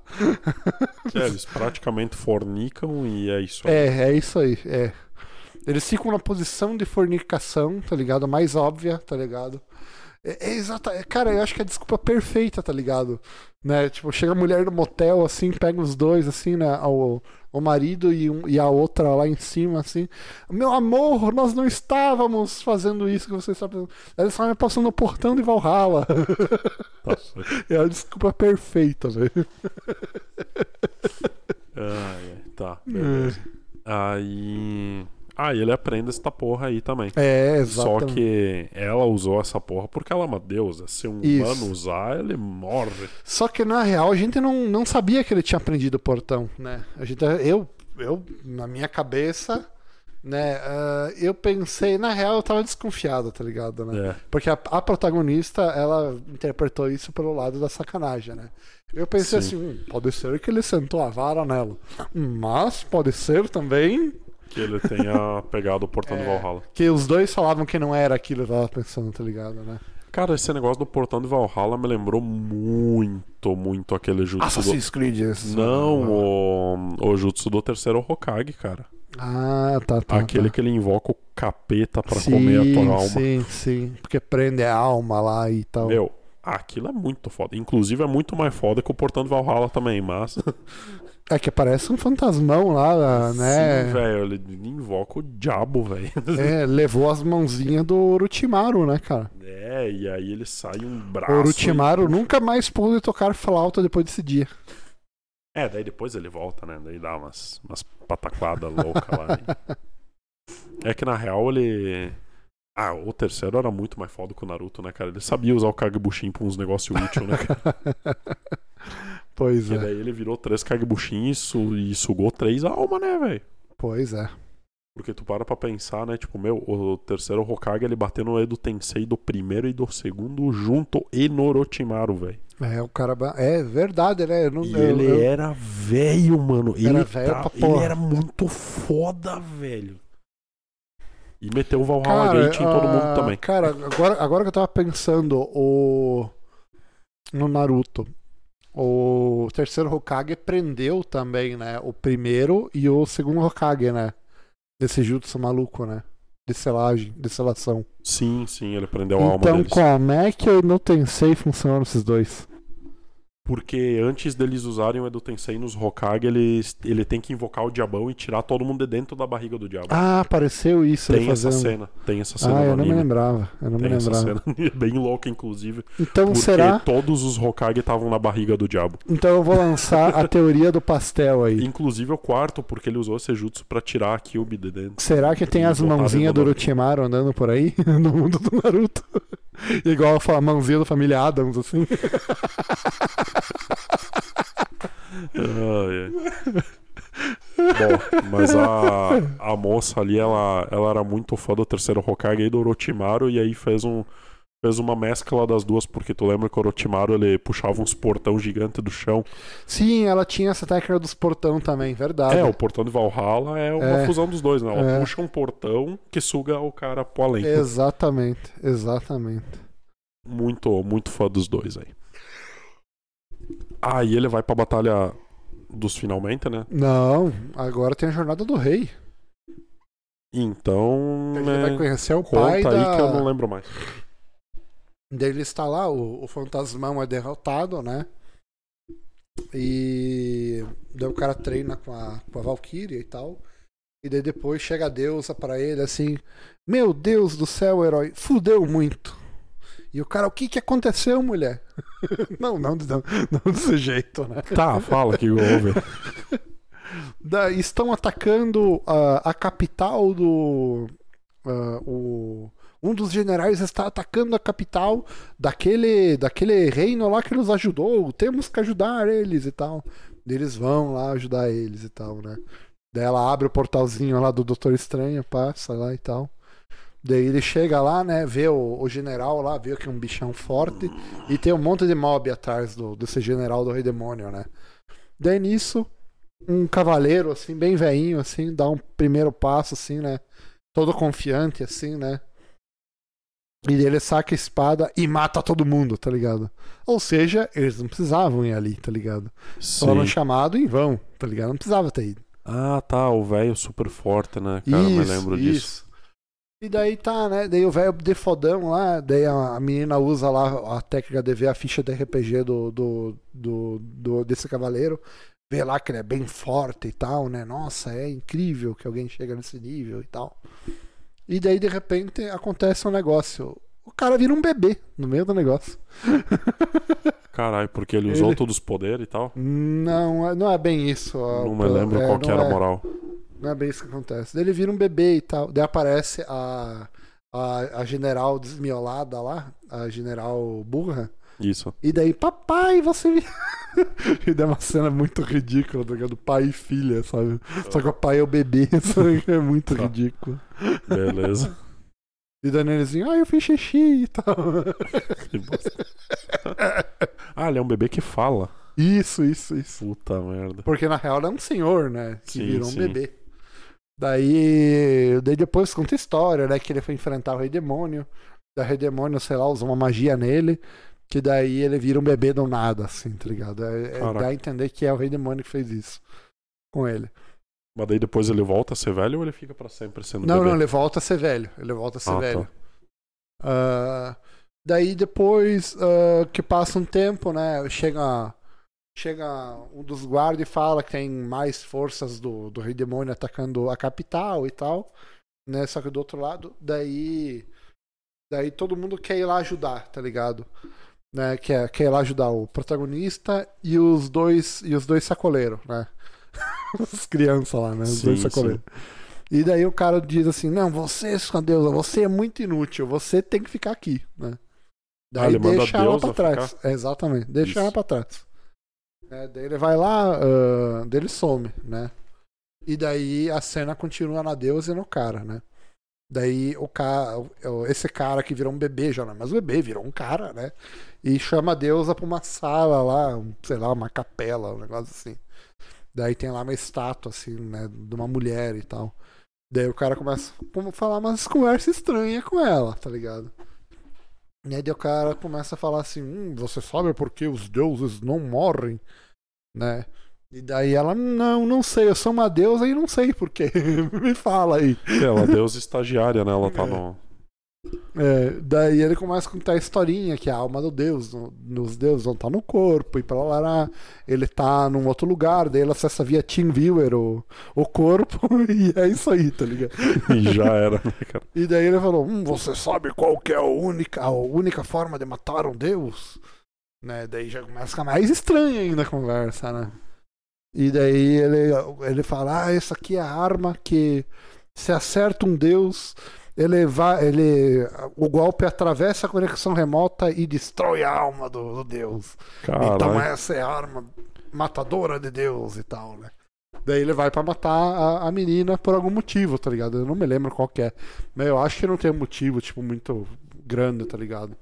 É, eles praticamente fornicam e é isso aí. É, é isso aí, é. Eles ficam na posição de fornicação, tá ligado? Mais óbvia, tá ligado? É, é exata, é, cara, eu acho que é a desculpa perfeita, tá ligado? Né? Tipo, chega a mulher no motel, assim, pega os dois, assim, né? O, o marido e, um- e a outra lá em cima, assim. Meu amor, nós não estávamos fazendo isso que você está fazendo. Eles estavam passando no portão de Valhalla. Certo. é a desculpa perfeita, velho. Ai, tá, beleza. Aí. Ah, e ele aprende essa porra aí também. É, Só exatamente. que ela usou essa porra porque ela é uma deusa. Se um Isso. humano usar, ele morre. Só que na real a gente não, não sabia que ele tinha aprendido o portão, né? A gente, eu, eu na minha cabeça, né? ah, eu pensei, na real eu tava desconfiado, tá ligado, né? É. Porque a, a protagonista, ela interpretou isso pelo lado da sacanagem, né? Eu pensei Sim. assim, hum, pode ser que ele sentou a vara nela, mas pode ser também Que ele tenha pegado o portão É. Valhalla. que os dois falavam que não era aquilo eu tava pensando, tá ligado, né? Cara, esse negócio do portão de Valhalla me lembrou muito, muito aquele jutsu do... Assassin's Creed. esse. Não, o, o jutsu do terceiro Hokage, cara. Ah, tá, tá. Aquele tá. que ele invoca o capeta pra sim, comer a tua alma. Sim, sim. Porque prende a alma lá e tal. Meu, aquilo é muito foda. Inclusive é muito mais foda que o Portão de Valhalla também, mas. É que parece um fantasmão lá, né? Sim, velho. Ele invoca o diabo, velho. É, levou as mãozinhas do Orochimaru, né, cara? É, e aí ele sai um braço. O Orochimaru e... nunca mais pôde tocar flauta depois desse dia. É, daí depois ele volta, né? Daí dá umas, umas pataquadas loucas lá. né? É que na real ele. Ah, o terceiro era muito mais foda que o Naruto, né, cara? Ele sabia usar o Kagebushin pra uns negócios úteis, né, cara? Pois E é. daí ele virou três Kagebushin e, su sugou três almas, né, velho? Pois é. Porque tu para pra pensar, né? Tipo, meu, o terceiro Hokage ele bateu no Edo Tensei do primeiro e do segundo junto e no Orochimaru, velho. É, o cara. É verdade, né? Eu não, E eu- ele eu- era velho, mano. Ele, velho tá- ele era muito foda, velho. E meteu o Valhalla Cara, Gate em todo mundo ah, também. Cara, agora, agora que eu tava pensando o no Naruto, o terceiro Hokage prendeu também, né? O primeiro e o segundo Hokage, né? Desse jutsu maluco, né? De selagem, de selação. Sim, sim, ele prendeu a alma Então, deles. como é que não Tensei funcionam esses dois? Porque antes deles usarem o Edo Tensei nos Hokage, eles, ele tem que invocar o diabão e tirar todo mundo de dentro da barriga do diabo. Ah, apareceu isso ele tem essa fazendo. cena. Tem essa cena Ah, eu não me lembrava. Eu não Tem me essa lembrava. cena. É bem louca, inclusive. Então Porque será? todos os Hokage estavam na barriga do diabo. Então eu vou lançar a teoria do pastel aí. Inclusive o quarto, porque ele usou esse jutsu pra tirar a Kyuubi de dentro. Será que tem as mãozinhas do Orochimaru andando por aí? No mundo do Naruto. Igual a mãozinha da família Adams, assim. Ai, ai. Bom, mas a, a moça ali, ela, ela era muito fã do terceiro Hokage e do Orochimaru, e aí fez um fez uma mescla das duas, porque tu lembra que o Orochimaru ele puxava uns portão gigante do chão. Sim, ela tinha essa técnica dos portão também, verdade. É, o portão de Valhalla é uma É. fusão dos dois, né? Ela É. puxa um portão que suga o cara pro além. Exatamente, exatamente. Muito, muito fã dos dois aí. Aí ele vai pra batalha dos finalmente, né? Não, agora tem a jornada do rei. Então. Ele é, vai conhecer o Conta pai aí da... que eu não lembro mais. Daí ele está lá, o, o fantasmão é derrotado, né? E daí o cara treina com a, com a Valkyria e tal. E daí depois chega a deusa pra ele assim: Meu Deus do céu, herói, fudeu muito. E o cara, o que que aconteceu, mulher? não, não, não, não desse jeito, né? Tá, fala que houve. Da- estão atacando a, a capital do. ah, o, um dos generais está atacando a capital daquele, daquele reino lá que nos ajudou. Temos que ajudar eles e tal. Eles vão lá ajudar eles e tal, né? Daí ela abre o portalzinho lá do Doutor Estranho, passa lá e tal. Daí ele chega lá, né? Vê o, o general lá, vê que é um bichão forte. E tem um monte de mob atrás do, desse general do Rei Demônio, né? Daí nisso, um cavaleiro, assim, bem veinho, assim, dá um primeiro passo, assim, né? Todo confiante, assim, né? E ele saca a espada e mata todo mundo, tá ligado? Ou seja, eles não precisavam ir ali, tá ligado? Foram Sim. chamado em vão, tá ligado? Não precisava ter ido. Ah, tá, o velho super forte, né? Cara, eu me Isso, lembro disso. E daí tá, né? Daí o velho de fodão lá, daí a, a menina usa lá a técnica de ver a ficha de RPG do, do, do, do- desse cavaleiro. Vê lá que ele é bem forte e tal, né? Nossa, é incrível que alguém chega nesse nível e tal. E daí, de repente, acontece um negócio. O cara vira um bebê no meio do negócio. Caralho, porque ele usou Ele- todos os poderes e tal. Não, é- não é bem isso. ó. Não me lembro É, qual que era a é- moral. Não é bem isso que acontece. Daí ele vira um bebê e tal. Daí aparece a, a, a general desmiolada lá, a general burra. Isso. E daí, papai, você e daí é uma cena muito ridícula, tá ligado? Pai e filha, sabe? Só que o pai é o bebê, sabe? É muito Tá. ridículo. Beleza. E daí Nenezinho, ah, eu fiz xixi e tal. Que bosta. ah, ele é um bebê que fala. Isso, isso, isso. Puta merda. Porque na real ele é um senhor, né? Que Sim, virou um sim. bebê. Daí, daí depois conta a história, né? Que ele foi enfrentar o Rei Demônio. Da Rei Demônio, sei lá, usou uma magia nele. Que daí ele vira um bebê do nada, assim, tá ligado? É, é, dá a entender que é o Rei Demônio que fez isso com ele. Mas daí depois ele volta a ser velho ou ele fica pra sempre sendo Não, bebê? não, ele volta a ser velho. Ele volta a ser Ah, tá. velho. Ah, Daí depois uh, que passa um tempo, né? Chega, chega um dos guardas e fala que tem mais forças do, do Rei Demônio atacando a capital e tal. Né? Só que do outro lado, daí. Daí todo mundo quer ir lá ajudar, tá ligado? Né? Quer, quer ir lá ajudar o protagonista e os dois, e os dois sacoleiros, né? As crianças lá, né? Os Sim, dois sacoleiros. E daí o cara diz assim: Não, você, sua deusa, você é muito inútil, você tem que ficar aqui, né? Daí Ah, deixa ela pra trás. É, exatamente, deixa Isso. ela pra trás. É, daí ele vai lá, daí ele some, né? E daí a cena continua na deusa e no cara, né? Daí o cara, esse cara que virou um bebê já, não é mais um bebê, virou um cara, né? E chama a deusa pra uma sala lá, sei lá, uma capela, um negócio assim. Daí tem lá uma estátua, assim, né? De uma mulher e tal. Daí o cara começa a falar umas conversas estranhas com ela, tá ligado? E aí o cara começa a falar assim, hum, você sabe por que os deuses não morrem? Né? E daí ela, não, não sei, eu sou uma deusa e não sei por quê. Me fala aí. Ela é deusa estagiária, né? Ela tá É. no. É, daí ele começa a contar a historinha que a alma do Deus, no, nos deuses não tá no corpo, e pra lá, lá ele tá num outro lugar, daí ele acessa via TeamViewer o, o corpo, e é isso aí, tá ligado? E já era, né, cara? E daí ele falou: hum, você sabe qual que é a única, a única forma de matar um deus? Né? Daí já começa a ficar mais estranha ainda a conversa, né? E daí ele, ele fala: Ah, essa aqui é a arma que se acerta um deus, ele vai. Ele, o golpe atravessa a conexão remota e destrói a alma do, do deus. Então Caralho. essa é a arma matadora de Deus e tal, né? Daí ele vai pra matar a, a menina por algum motivo, tá ligado? Eu não me lembro qual que é. Mas eu acho que não tem um motivo, tipo, muito grande, tá ligado?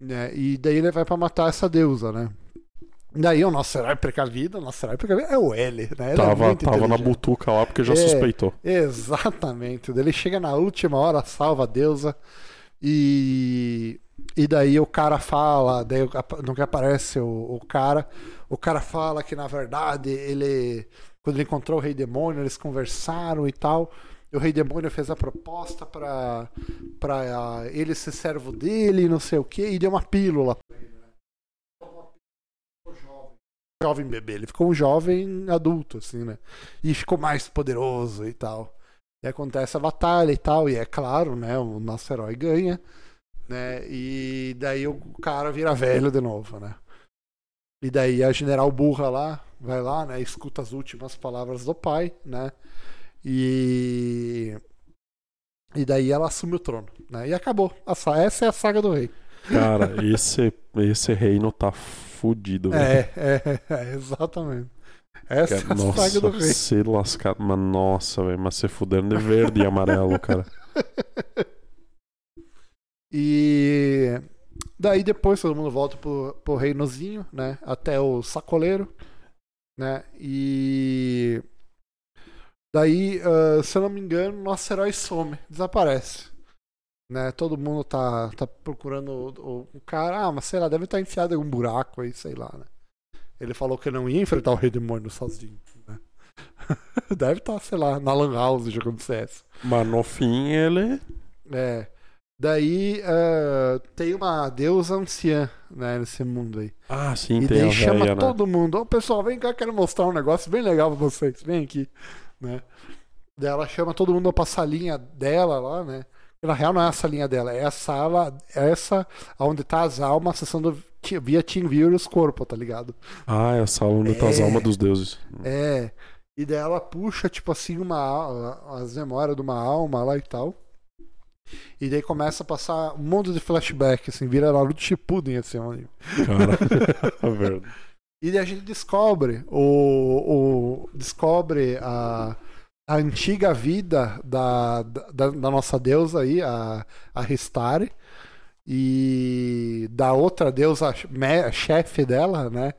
Né? E daí ele vai pra matar essa deusa, né? Daí o nosso herói precavido, o nosso herói precavido é o L, né? Ele é Tava, muito tava na butuca lá porque já É. suspeitou. Exatamente. Ele chega na última hora, salva a deusa e e daí o cara fala, daí no que aparece o, o cara, o cara fala que na verdade ele quando ele encontrou o Rei Demônio, eles conversaram e tal. E o Rei Demônio fez a proposta pra ele ser servo dele, não sei o que, e deu uma pílula jovem. Bebê, ele ficou um jovem adulto, assim, né? E ficou mais poderoso e tal. E acontece a batalha e tal, e é claro, né? O nosso herói ganha, né? E daí o cara vira velho de novo, né? E daí a general burra lá, vai lá, né? Escuta as últimas palavras do pai, né? E. E daí ela assume o trono, né? E acabou. Essa é a saga do rei. Cara, esse, esse reino tá fudido, velho. É, é, é, exatamente. Essa é a saga do Nossa, rei. se lascar. Mas nossa, velho. Mas se fudendo de verde e amarelo, cara. E daí depois todo mundo volta pro, pro reinozinho, né? Até o sacoleiro, né? E daí, ah, se eu não me engano, nosso herói some, desaparece. Né? Todo mundo tá, tá procurando o, o- cara, ah, mas sei lá, deve estar enfiado em algum buraco aí, sei lá, né? Ele falou que não ia enfrentar o rei demônio sozinho, né? Deve estar, sei lá, na Lan House jogando CS. Mas no fim ele. É. Daí ah, tem uma deusa anciã, né, nesse mundo aí. Ah, sim, e tem daí a chama véia, né? todo mundo. Ô pessoal, vem cá, quero mostrar um negócio bem legal pra vocês. Vem aqui, né? Daí ela chama todo mundo pra salinha dela lá, né? Na real não é a salinha dela, é a sala, essa onde tá as almas acessando via TeamViewer os corpos, tá ligado? Ah, é a sala onde tá as É. almas dos deuses. É. E daí ela puxa, tipo assim, uma as memórias de uma alma lá e tal. E daí começa a passar um monte de flashback, assim, vira Naruto Shippuden, assim, ó. Cara, é. E daí a gente descobre o, o descobre a, a antiga vida da, da, da nossa deusa aí, a, a Histari, e da outra deusa chefe dela, né?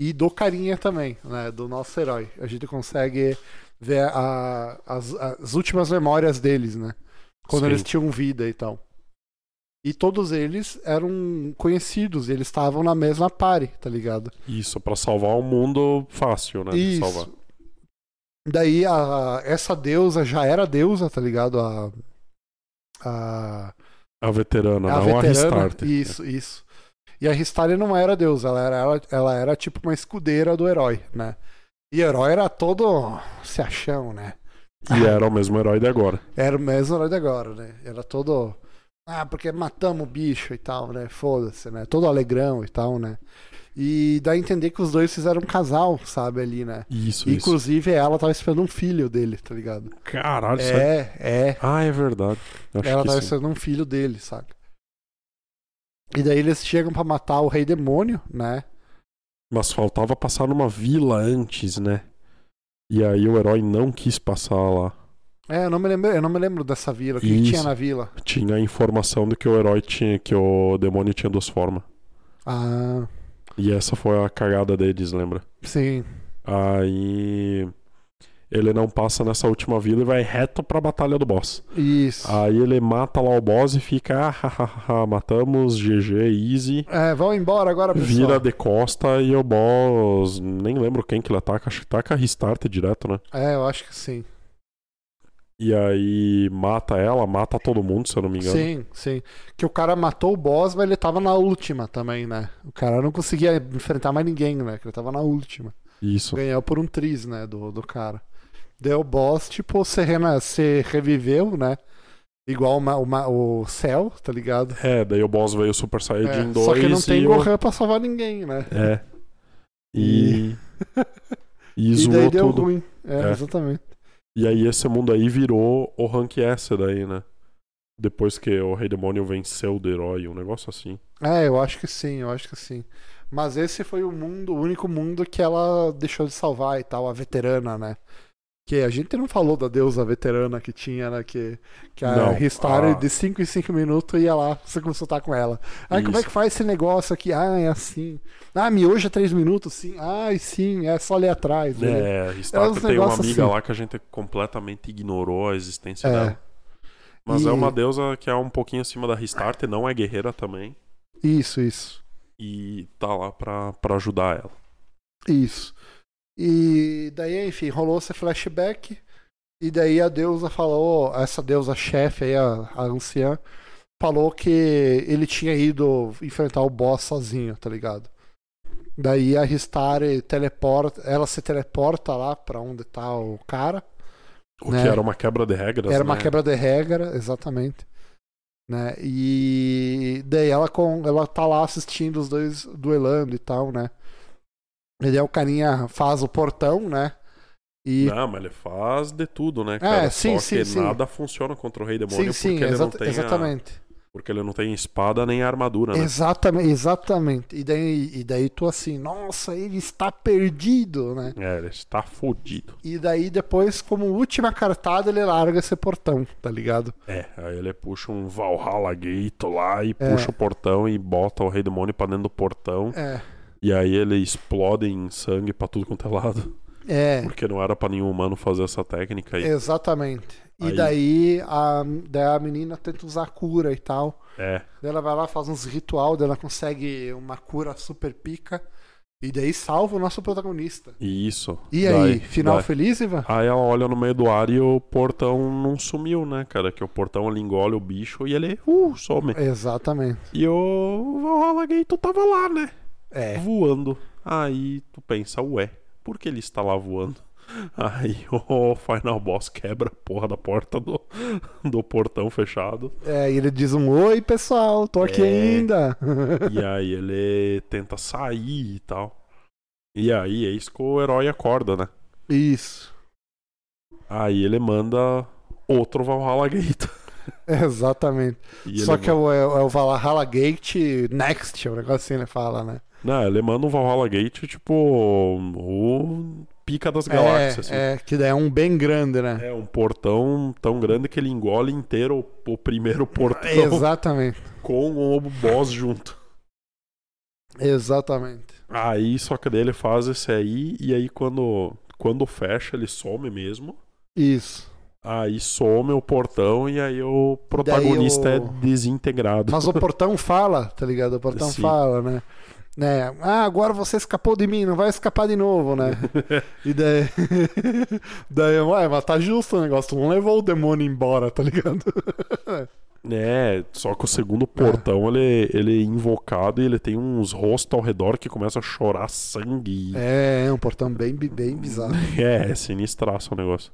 E do carinha também, né? Do nosso herói. A gente consegue ver a- as, as últimas memórias deles, né? Quando Sim. eles tinham vida e tal. E todos eles eram conhecidos, eles estavam na mesma pare, tá ligado? Isso, pra salvar o mundo fácil, né? Isso. Daí a, essa deusa já era deusa, tá ligado? A, a, A veterana, a não a veterana. Restart. Isso, isso. E a Restart não era deusa, ela era, ela, ela era tipo uma escudeira do herói, né? E o herói era todo se achão, né? E era o mesmo herói de agora. Era o mesmo herói de agora, né? Era todo. Ah, porque matamos o bicho e tal, né? Foda-se, né? Todo alegrão e tal, né? E dá a entender que os dois fizeram um casal, sabe, ali, né? Isso, isso. Inclusive ela tava esperando um filho dele, tá ligado? Caralho? É, é. Ah, é verdade. Acho Ela tava sim. esperando um filho dele, sabe? E daí eles chegam pra matar o rei demônio, né? Mas faltava passar numa vila antes, né? E aí o herói não quis passar lá. É, eu não me lembro, eu não me lembro dessa vila. O que, que Isso. tinha na vila? Tinha a informação de que o herói tinha, que o demônio tinha duas formas. Ah, E essa foi a cagada deles, lembra? sim. Aí ele não passa nessa última vila e vai reto pra batalha do boss. Isso. Aí ele mata lá o boss e fica, ah, hahaha, matamos, GG, easy. É, vão embora agora, pessoal. Vira de costa e o boss, nem lembro quem que ele ataca, acho que taca restart direto, né? É, eu acho que sim. E aí mata ela, mata todo mundo, se eu não me engano. Sim, sim. Que o cara matou o boss, mas ele tava na última também, né? O cara não conseguia enfrentar mais ninguém, né? Que ele tava na última. Isso. Ganhou por um triz, né? Do, do cara. Deu o boss, tipo, você, rena- reviveu, né? Igual uma, uma- o céu, tá ligado? É, daí o boss veio Super Saiyajin É, 2 só que não tem Gohan pra salvar ninguém, né? É. E. E E zoou daí deu tudo. ruim. É, É. exatamente. E aí esse mundo aí virou o Rank S daí, né? Depois que o Rei Demônio venceu o herói, um negócio assim. É, eu acho que sim, eu acho que sim. Mas esse foi o mundo, o único mundo que ela deixou de salvar e tal, a veterana, né? Que a gente não falou da deusa veterana que tinha, né? Que, que a Não, Restart a- de 5 em 5 minutos ia lá se consultar com ela. Ah, como é que faz esse negócio aqui? Ah, é assim. Ah, miojo é 3 minutos? Sim. Ah, sim, é só ler atrás. né? É, É Restart uns tem uma amiga assim. lá que a gente completamente ignorou a existência É. dela. Mas E- é uma deusa que é um pouquinho acima da Restart, não é guerreira também. Isso, isso. E tá lá pra, pra ajudar ela. Isso. E daí, enfim, rolou esse flashback. E daí a deusa falou, essa deusa chefe aí, a, a anciã, falou que ele tinha ido enfrentar o boss sozinho, tá ligado? Daí a Ristare teleporta, ela se teleporta lá pra onde tá o cara. O Né? que era uma quebra de regras. Era uma né? quebra de regra, exatamente. Né? E daí ela, com, ela tá lá assistindo os dois duelando e tal, né? E daí o carinha faz o portão, né? E Não, mas ele faz de tudo, né, cara? É, sim, Só sim, que sim. nada funciona contra o Rei Demônio sim, sim, porque ele não tem a- exatamente. porque ele não tem espada nem armadura, né? Exatamente, exatamente. E daí, e daí tu assim, nossa, ele está perdido, né? É, ele está fodido. E daí depois, como última cartada, ele larga esse portão, tá ligado? É, aí ele puxa um Valhalla Gate lá e É. puxa o portão e bota o Rei Demônio pra dentro do portão. É. E aí ele explode em sangue pra tudo quanto é lado. É, Porque não era pra nenhum humano fazer essa técnica aí. exatamente. E Aí- daí a, daí a menina tenta usar cura e tal. É, Daí ela vai lá, faz uns ritual, daí ela consegue uma cura super pica. E daí salva o nosso protagonista. isso. E Daí- aí, final daí- feliz, Ivan? Aí ela olha no meio do ar e o portão não sumiu, né, cara? Que o portão ele engole o bicho e ele, uh, some. Exatamente. E o Valhalla Gate tava lá, né? É. Voando. Aí tu pensa, ué, por que ele está lá voando? Aí o Final Boss quebra a porra da porta do, do portão fechado. É, e ele diz um oi, pessoal, tô aqui É. ainda. E aí ele tenta sair e tal. E aí é isso que o herói acorda, né? Isso. Aí ele manda outro Valhalla Gate. Exatamente. Só ele que é o, é o Valhalla Gate Next, é um negócio assim ele fala, né? Não, ele manda um Valhalla Gate, tipo, o pica das galáxias. assim. É, é, que daí é um bem grande, né? É um portão tão grande que ele engole inteiro o, o primeiro portão Exatamente. com o boss junto. Exatamente. Aí, só que daí ele faz esse aí, e aí quando, quando fecha, ele some mesmo. Isso. Aí some o portão e aí o protagonista é o- desintegrado. Mas o portão fala, tá ligado? O portão Sim. fala, né? Né? Ah, agora você escapou de mim, não vai escapar de novo, né? E daí. daí, ué, mas tá justo o negócio. Tu não levou o demônio embora, tá ligado? É, só que o segundo portão ele, ele é invocado e ele tem uns rostos ao redor que começam a chorar sangue. É, é um portão bem, bem bizarro. É, é sinistraço o negócio.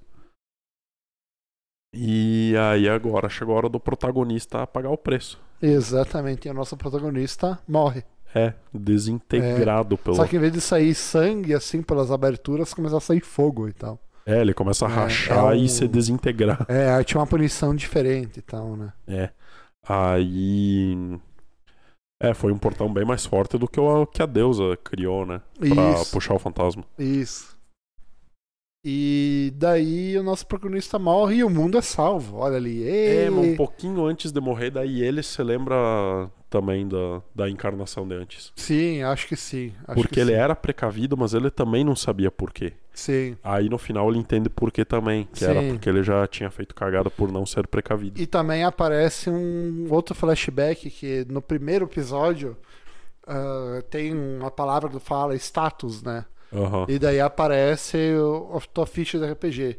E aí agora chegou a hora do protagonista pagar o preço. Exatamente, e o nosso protagonista morre. É, desintegrado pelo. Só que em vez de sair sangue assim pelas aberturas, começa a sair fogo e tal. É, ele começa a É, rachar é e um- se desintegrar. É, aí tinha uma punição diferente e tal, né? É. Aí. É, foi um portão bem mais forte do que o que a deusa criou, né? Pra Isso. puxar o fantasma. Isso. E daí o nosso protagonista morre e o mundo é salvo. Olha ali. É, Ei. mas um pouquinho antes de morrer, daí ele se lembra também da, da encarnação de antes. Sim, acho que sim. acho porque que ele sim. era precavido, mas ele também não sabia por quê. Sim. Aí no final ele entende por quê também. Que era Sim. porque ele já tinha feito cagada por não ser precavido. E também aparece um outro flashback que no primeiro episódio ah, tem uma palavra que fala status, né? Aham. E daí aparece o, a tua ficha de RPG.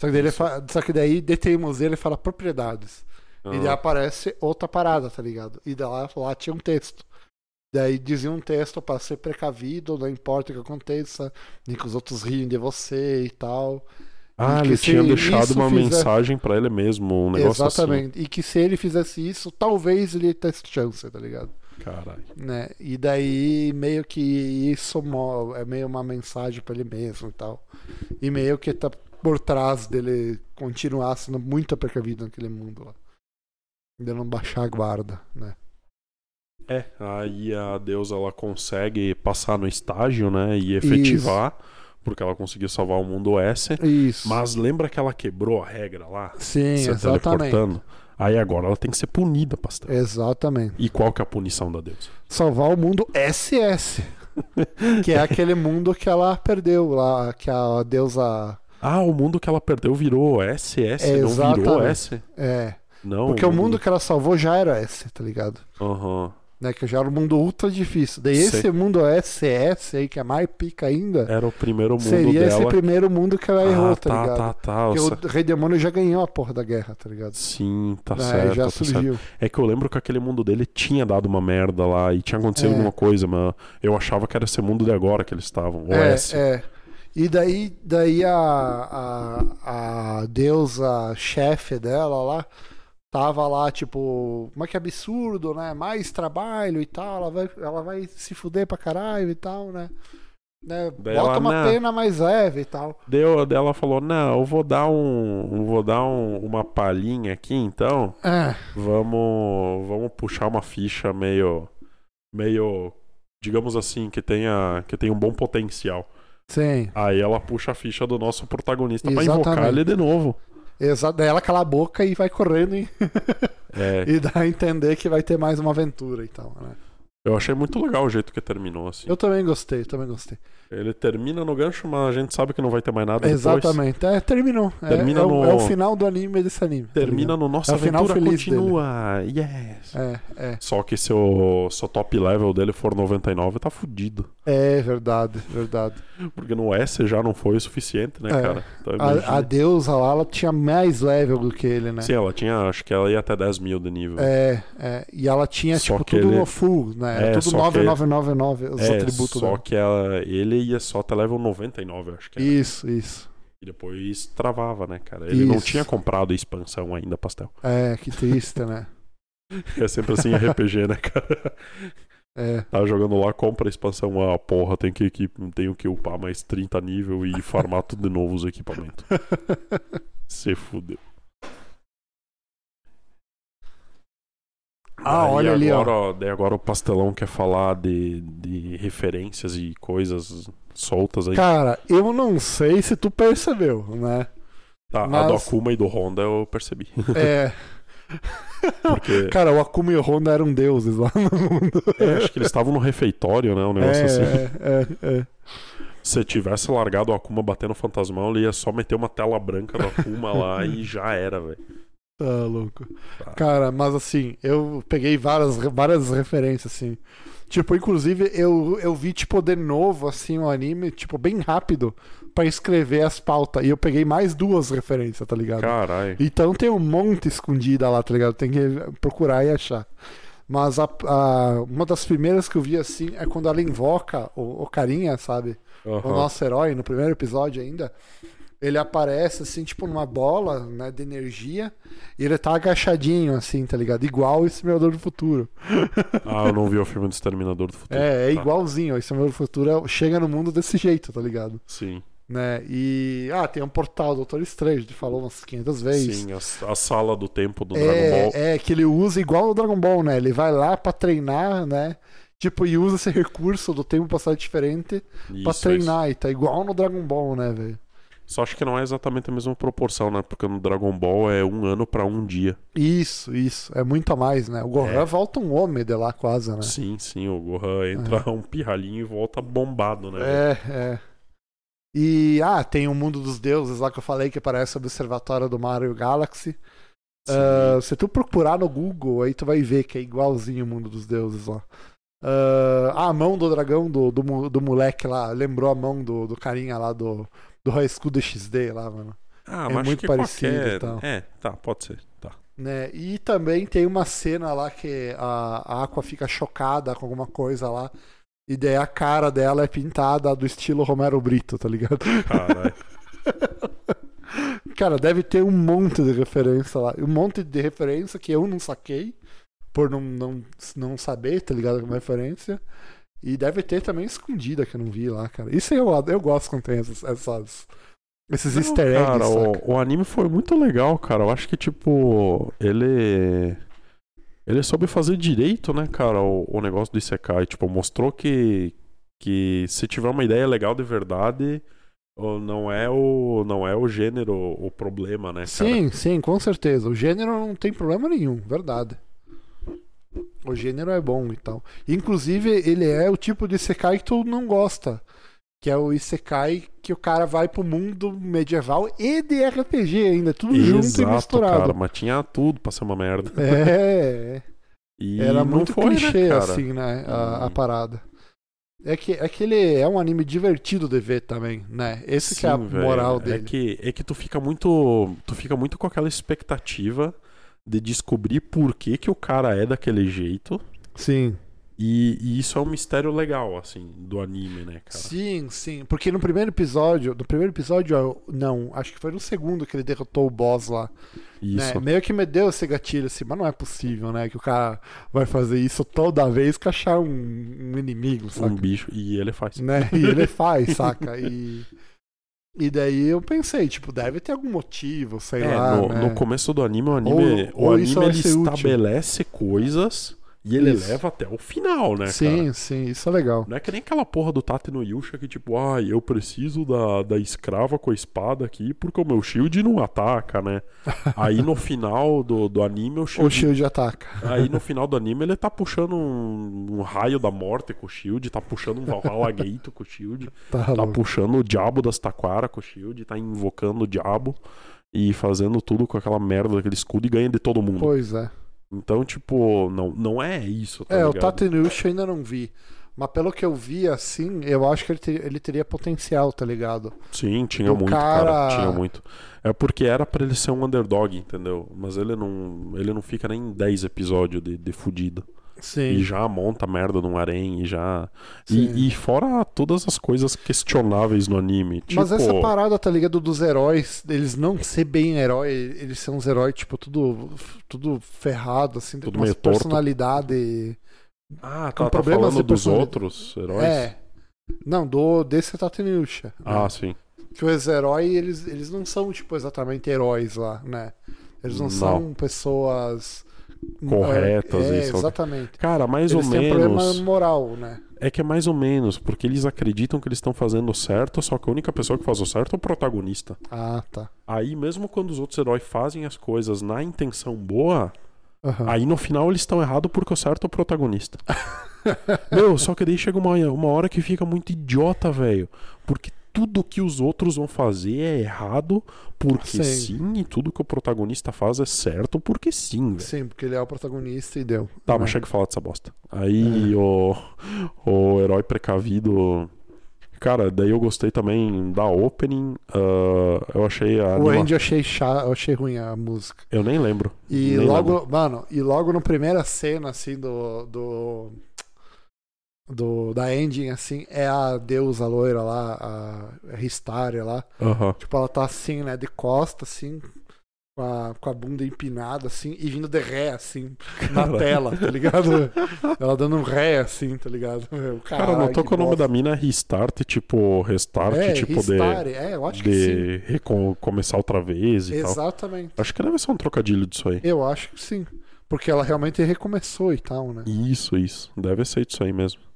Só que daí, só que daí de teimosia ele fala propriedades. E daí aham. aparece outra parada, tá ligado? E daí lá, lá tinha um texto. Daí dizia um texto pra ser precavido, não importa o que aconteça, nem que os outros riem de você e tal. Ah, que ele tinha deixado uma fizer- mensagem pra ele mesmo, um negócio Exatamente. E que se ele fizesse isso, talvez ele tivesse chance, tá ligado? assim. Caralho. Né? E daí meio que isso é meio uma mensagem pra ele mesmo e tal. E meio que tá por trás dele continuar sendo muito precavido naquele mundo lá. De não baixar a guarda, né? É, aí a deusa ela consegue passar no estágio, né? E efetivar, porque ela conseguiu salvar o mundo S. Isso. Mas lembra que ela quebrou a regra lá? Sim, se exatamente. teleportando? Aí agora ela tem que ser punida, pastor. Exatamente. E qual que é a punição da deusa? Salvar o mundo SS. que é aquele mundo que ela perdeu lá, que a deusa. Ah, o mundo que ela perdeu virou SS, É, não virou exatamente. S? É. Não. Porque o mundo que ela salvou já era S, tá ligado? Aham. Né, que já era um mundo ultra difícil. Daí Sei. esse mundo SS aí, que é mais pica ainda, Era o primeiro mundo seria esse dela. primeiro mundo que ela errou, ah, tá, tá, ligado? tá, tá. Porque Nossa. o Rei Demônio já ganhou a porra da guerra, tá ligado? Sim, tá Daí certo. já tá certo. surgiu. É que eu lembro que aquele mundo dele tinha dado uma merda lá e tinha acontecido É. alguma coisa, mas eu achava que era esse mundo de agora que eles estavam. O É, é. E daí, daí a, a, a deusa chefe dela lá tava lá, tipo, mas que absurdo, né? Mais trabalho e tal, ela vai, ela vai se fuder pra caralho e tal, né? né? Bota ela, uma "Não." pena mais leve e tal. Deu, ela falou: Não, eu vou dar um. Vou dar um- uma palhinha aqui então. É, Vamos. Vamos puxar uma ficha meio. meio. digamos assim, que tenha, que tenha um bom potencial. sim. Aí ela puxa a ficha do nosso protagonista pra Exatamente. invocar ele de novo. Exato. Daí ela cala a boca e vai correndo e, É, e dá a entender que vai ter mais uma aventura e tal, né? eu achei muito legal o jeito que terminou, assim. Eu também gostei, também gostei. Ele termina no gancho, mas a gente sabe que não vai ter mais nada depois. Exatamente. É, terminou. É- Termina é, o, no- é o final do anime desse anime. tá Termina no Nossa É Aventura Continua. Yes. ligado? É, é. Só que se o, se o top level dele for 99, tá fudido. É verdade, verdade. Porque no S já não foi o suficiente, né, É. cara? Então. A, a deusa lá, ela tinha mais level do que ele, né? Sim, ela tinha, acho que ela ia até 10 mil de nível. É, é. E ela tinha, Só tipo, tudo ele- no full, né? Era É, tudo só que- 9999, os É, atributos só dela. que ela, ele ia só até level 99, acho que era. Isso, isso. E depois travava, né, cara? Ele não Isso. tinha comprado a expansão ainda, Pastel. É, que triste, né? É sempre assim RPG, né, cara? É. Tá jogando lá, compra a expansão. Ah, porra, tem que, que, tenho que upar mais 30 nível e farmar tudo de novo os equipamentos. Se fudeu. Ah, Daí olha ali, ó. agora, Daí agora o pastelão quer falar de, de referências e coisas soltas aí. Cara, eu não sei se tu percebeu, né? Tá, A mas- do Akuma e do Honda eu percebi. É. Porque Cara, o Akuma e o Honda eram deuses lá no mundo. é, acho que eles estavam no refeitório, né? Um negócio é, assim. é, é, é. Se tivesse largado o Akuma batendo fantasmão, ele ia só meter uma tela branca do Akuma lá e já era, velho. Tá louco. Tá. Cara, mas assim, eu peguei várias, várias referências, assim. Tipo, inclusive, eu, eu vi, tipo, de novo, assim, o anime, tipo, bem rápido. pra escrever as pautas. E eu peguei mais duas referências, tá ligado? Caralho. Então tem um monte escondida lá, tá ligado? Tem que procurar e achar. Mas a- a- uma das primeiras que eu vi assim é quando ela invoca o, o carinha, sabe? O Aham. nosso herói, no primeiro episódio ainda. Ele aparece assim, tipo, numa bola né, de energia. E ele tá agachadinho, assim, tá ligado? Igual o Exterminador do Futuro. Ah, eu não vi o filme do Exterminador do Futuro. É, é Tá. igualzinho. O Exterminador do Futuro chega no mundo desse jeito, tá ligado? Sim, Né? E. Ah, tem um portal do Doutor Estranho, gente falou umas 500 vezes. sim. A, a sala do tempo do Dragon É, Ball. é, que ele usa igual o Dragon Ball, né? Ele vai lá pra treinar, né? Tipo, e usa esse recurso do tempo passado diferente pra Isso, treinar. E tá igual no Dragon Ball, né, velho? Só acho que não é exatamente a mesma proporção, né? Porque no Dragon Ball é um ano pra um dia. Isso, isso. É muito a mais, né? O Gohan É. volta um homem de lá quase, né? Sim, sim. O Gohan entra um pirralhinho e volta bombado, né? É, é. E, ah, tem o Mundo dos Deuses lá que eu falei que parece o Observatório do Mario Galaxy. Ah, se tu procurar no Google, aí tu vai ver que é igualzinho o Mundo dos Deuses lá. Ah, a mão do dragão do, do, do moleque lá, lembrou a mão do, do carinha lá do, do High School DxD lá, mano. Ah, é mas muito parecido qualquer... e tal. É, tá, pode ser. Tá. Né? E também tem uma cena lá que a, a Aqua fica chocada com alguma coisa lá. E daí a cara dela é pintada do estilo Romero Brito, tá ligado? Caralho. Cara, deve ter um monte de referência lá. Um monte de referência que eu não saquei, por não, não, não saber, tá ligado? Como referência. E deve ter também escondida que eu não vi lá, cara. Isso eu, eu gosto quando tem essas, essas- esses Não, easter eggs. Cara, o, o anime foi muito legal, cara. Eu acho que, tipo, ele. Ele soube fazer direito, né, cara, o, o negócio do Isekai. Tipo, mostrou que. Que se tiver uma ideia legal de verdade, não é o, não é o gênero o problema, né, cara? Sim, sim, com certeza. O gênero não tem problema nenhum, verdade. O gênero é bom e tal. Inclusive, ele é o tipo de Isekai que tu não gosta. Que é o Isekai que o cara vai pro mundo medieval e de RPG ainda, tudo junto e Exato, misturado. cara, mas tinha tudo pra ser uma merda. É, E era muito foi, né, clichê cara? assim, né? A, a Hum. parada. É que, é que ele é um anime divertido de ver também, né? Esse que é a Sim, moral É dele. que, é que tu fica muito. Tu fica muito com aquela expectativa de descobrir por que, que o cara é daquele jeito. Sim. E, e isso é um mistério legal, assim, do anime, né, cara? Sim, sim. Porque no primeiro episódio, no primeiro episódio, não, acho que foi no segundo que ele derrotou o boss lá. Isso. Né? Meio que me deu esse gatilho assim, mas não é possível, né? Que o cara vai fazer isso toda vez que achar um, um inimigo, saca? Um bicho. E ele faz. Né? E ele faz, saca? E, e daí eu pensei, tipo, deve ter algum motivo, sei É, lá. no, né? no começo do anime, o anime, Ou- ou o isso anime vai ele útil. estabelece coisas e ele Isso. leva até o final, né, sim, cara? sim, isso é legal. Não é que nem aquela porra do Tate no Yusha que, tipo, ai, eu preciso da, da escrava com a espada aqui porque o meu shield não ataca, né? Aí no final do, do anime o O shield. Shield ataca. Aí no final do anime ele tá puxando um, um raio da morte com o shield, tá puxando um Valhalla Gate com o shield, Tá, tá puxando o diabo das Taquara com o shield, tá invocando o diabo e fazendo tudo com aquela merda daquele escudo e ganha de todo mundo. Pois é. Então, tipo, não, não é isso, tá É, o ligado? Tatenushi eu ainda não vi. Mas pelo que eu vi, assim, eu acho que ele, ter- ele teria potencial, tá ligado? Sim, tinha do muito, cara- cara. Tinha muito. É porque era pra ele ser um underdog, entendeu? Mas ele não, ele não fica nem em 10 episódios de, de fudido. Sim. E já monta merda num harém e já. E, e fora todas as coisas questionáveis no anime. Tipo, Mas essa parada, tá ligado, dos heróis, eles não ser bem herói, eles são uns heróis, tipo, tudo, tudo ferrado, assim, Tudo uma meio torto. personalidade. Ah, tá, tá falando dos personalidade. outros heróis? É. Não, do desse Tatenusha. Ah, sim. Que os heróis, eles, eles não são, tipo, exatamente heróis lá, né? Eles não, Não. são pessoas... Corretas é, são- exatamente. Cara, mais eles ou um problema menos. moral, né? É que é mais ou menos, porque eles acreditam que eles estão fazendo certo, só que a única pessoa que faz o certo é o protagonista. Ah, tá. Aí, mesmo quando os outros heróis fazem as coisas na intenção boa, Aham. aí no final eles estão errados porque o certo é o protagonista. Meu, só que daí chega uma, uma hora que fica muito idiota, velho. Porque tudo que os outros vão fazer é errado porque Sim. sim, e tudo que o protagonista faz é certo porque sim, velho. Sim, porque ele é o protagonista e deu. Tá, né? mas chega a falar dessa bosta. Aí o, o herói precavido cara, daí eu gostei também da opening. ah, eu achei a. O Andy eu achei, cha... eu achei ruim a música. Eu nem lembro. E Nem logo, lembro. mano, e logo na primeira cena, assim, do. do. Do da ending, assim, é a deusa loira lá, a Ristaria lá. Aham. Tipo, ela tá assim, né, de costa, assim, com a, com a bunda empinada, assim, e vindo de ré, assim, na Cara. tela, tá ligado? ela dando um ré, assim, tá ligado? Eu, Cara, caralho, notou que o nome da mina é Restart, tipo, restart, é, tipo Ristare, é, eu acho de, que sim. de começar outra vez e tal. Exatamente. Acho que deve ser um trocadilho disso aí. Eu acho que sim. Porque ela realmente recomeçou e tal, né? Isso, isso. Deve ser isso aí mesmo.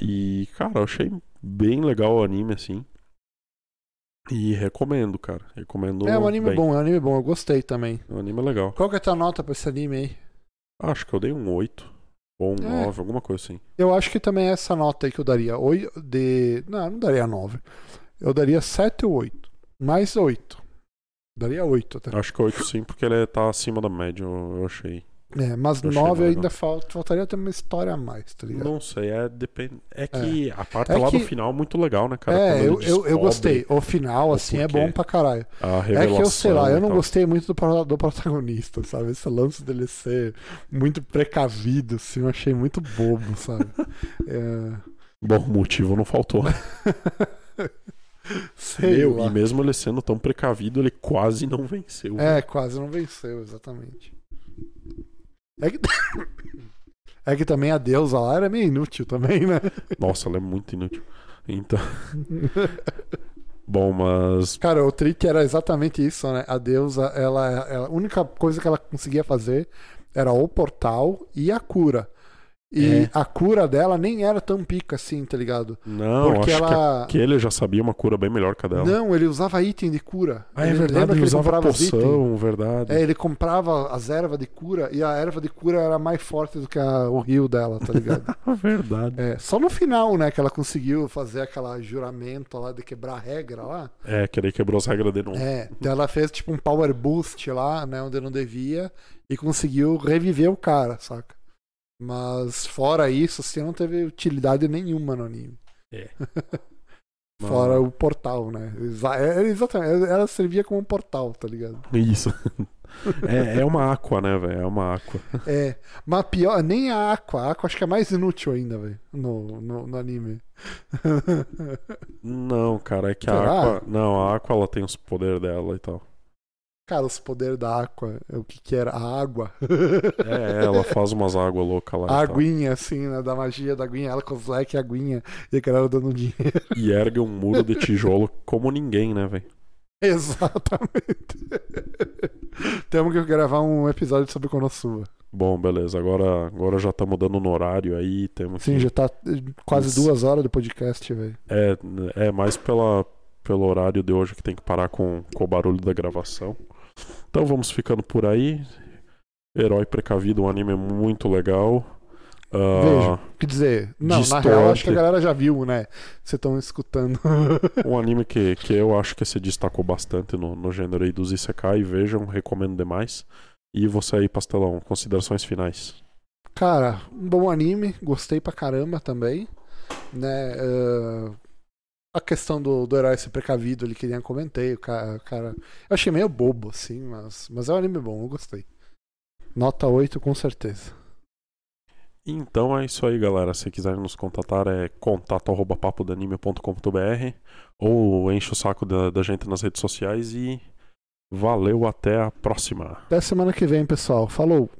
E, cara, eu achei bem legal o anime, assim. E recomendo, cara. Recomendo. É um anime bem. bom, é um anime bom, eu gostei também. O anime é legal. Qual que é a tua nota pra esse anime aí? Acho que eu dei um 8. Ou um É. 9, alguma coisa assim. Eu acho que também é essa nota aí que eu daria. Oi, de... Não, eu não daria 9. Eu daria 7 ou 8. Mais 8. Daria 8 até. Acho que 8 sim, porque ele tá acima da média, eu achei. É, mas 9 legal. ainda falta, faltaria ter uma história a mais, tá ligado? Não sei, é depende. É que a parte É lá que- do final é muito legal, né, cara? é, eu, eu, eu gostei. O final, assim, é bom pra caralho. É que eu sei lá, eu não gostei muito do, do protagonista, sabe? Esse lance dele ser muito precavido, assim, eu achei muito bobo, sabe? É... Bom, motivo não faltou. Sei Meu, lá. e mesmo ele sendo tão precavido, ele quase não venceu. É, quase não venceu, exatamente. É que... é que também a deusa lá era meio inútil também, né? Nossa, ela é muito inútil. Então. Bom, mas. Cara, o trick era exatamente isso, né? A deusa, ela, ela- a única coisa que ela conseguia fazer era o portal e a cura. E É. a cura dela nem era tão pica assim, tá ligado? Não, Porque acho ela. que, ele já sabia uma cura bem melhor que a dela. Não, ele usava item de cura. Ah, é Ele- verdade, ele que usava poção, verdade. É, ele comprava as ervas de cura e a erva de cura era mais forte do que a- o rio dela, tá ligado? verdade. É, só no final, né, que ela conseguiu fazer aquela juramento lá de quebrar a regra lá. É, que daí quebrou as regras de novo. É, então ela fez tipo um power boost lá, né, onde não devia e conseguiu reviver o cara, saca? Mas fora isso, assim, não teve utilidade nenhuma no anime. É. Fora o portal, né? Exa- é, exatamente, ela servia como um portal, tá ligado? Isso. é, é uma aqua, né, velho? É uma aqua. É, mas pior, nem a Aqua, a Aqua acho que é mais inútil ainda, velho, no, no, no anime. Não, cara, é que a Será? aqua. Não, a aqua ela tem os poderes dela e tal. Cara, os poderes da Aqua, o que que era? A água. É, ela faz umas águas loucas lá. A aguinha, assim, né? Da magia da aguinha, ela com os leques e a aguinha, e a galera dando dinheiro. E ergue um muro de tijolo como ninguém, né, velho? Exatamente. Temos que gravar um episódio sobre Konosuba. Bom, beleza. Agora, agora já estamos dando no horário aí. Temos Sim, que... já tá eh, quase Isso. duas horas do podcast, velho. É, é mais pela, pelo horário de hoje que tem que parar com, com o barulho da gravação. Então vamos ficando por aí. Herói Precavido, um anime muito legal. Ah, Vejo. Quer dizer, não, na real acho que a galera já viu, né? Vocês estão escutando. um anime que, que eu acho que se destacou bastante no, no gênero aí dos Isekai. Vejam, recomendo demais. E você aí, Pastelão, considerações finais. Cara, um bom anime, gostei pra caramba também. Né? eh, a questão do, do herói ser precavido ali que nem eu comentei, o cara, o cara. Eu achei meio bobo, assim, mas, mas é um anime bom, eu gostei. Nota 8 com certeza. Então é isso aí, galera. Se quiserem nos contatar é contato@papodanime.com.br ou enche o saco da, da gente nas redes sociais e valeu até a próxima. Até semana que vem, pessoal. Falou!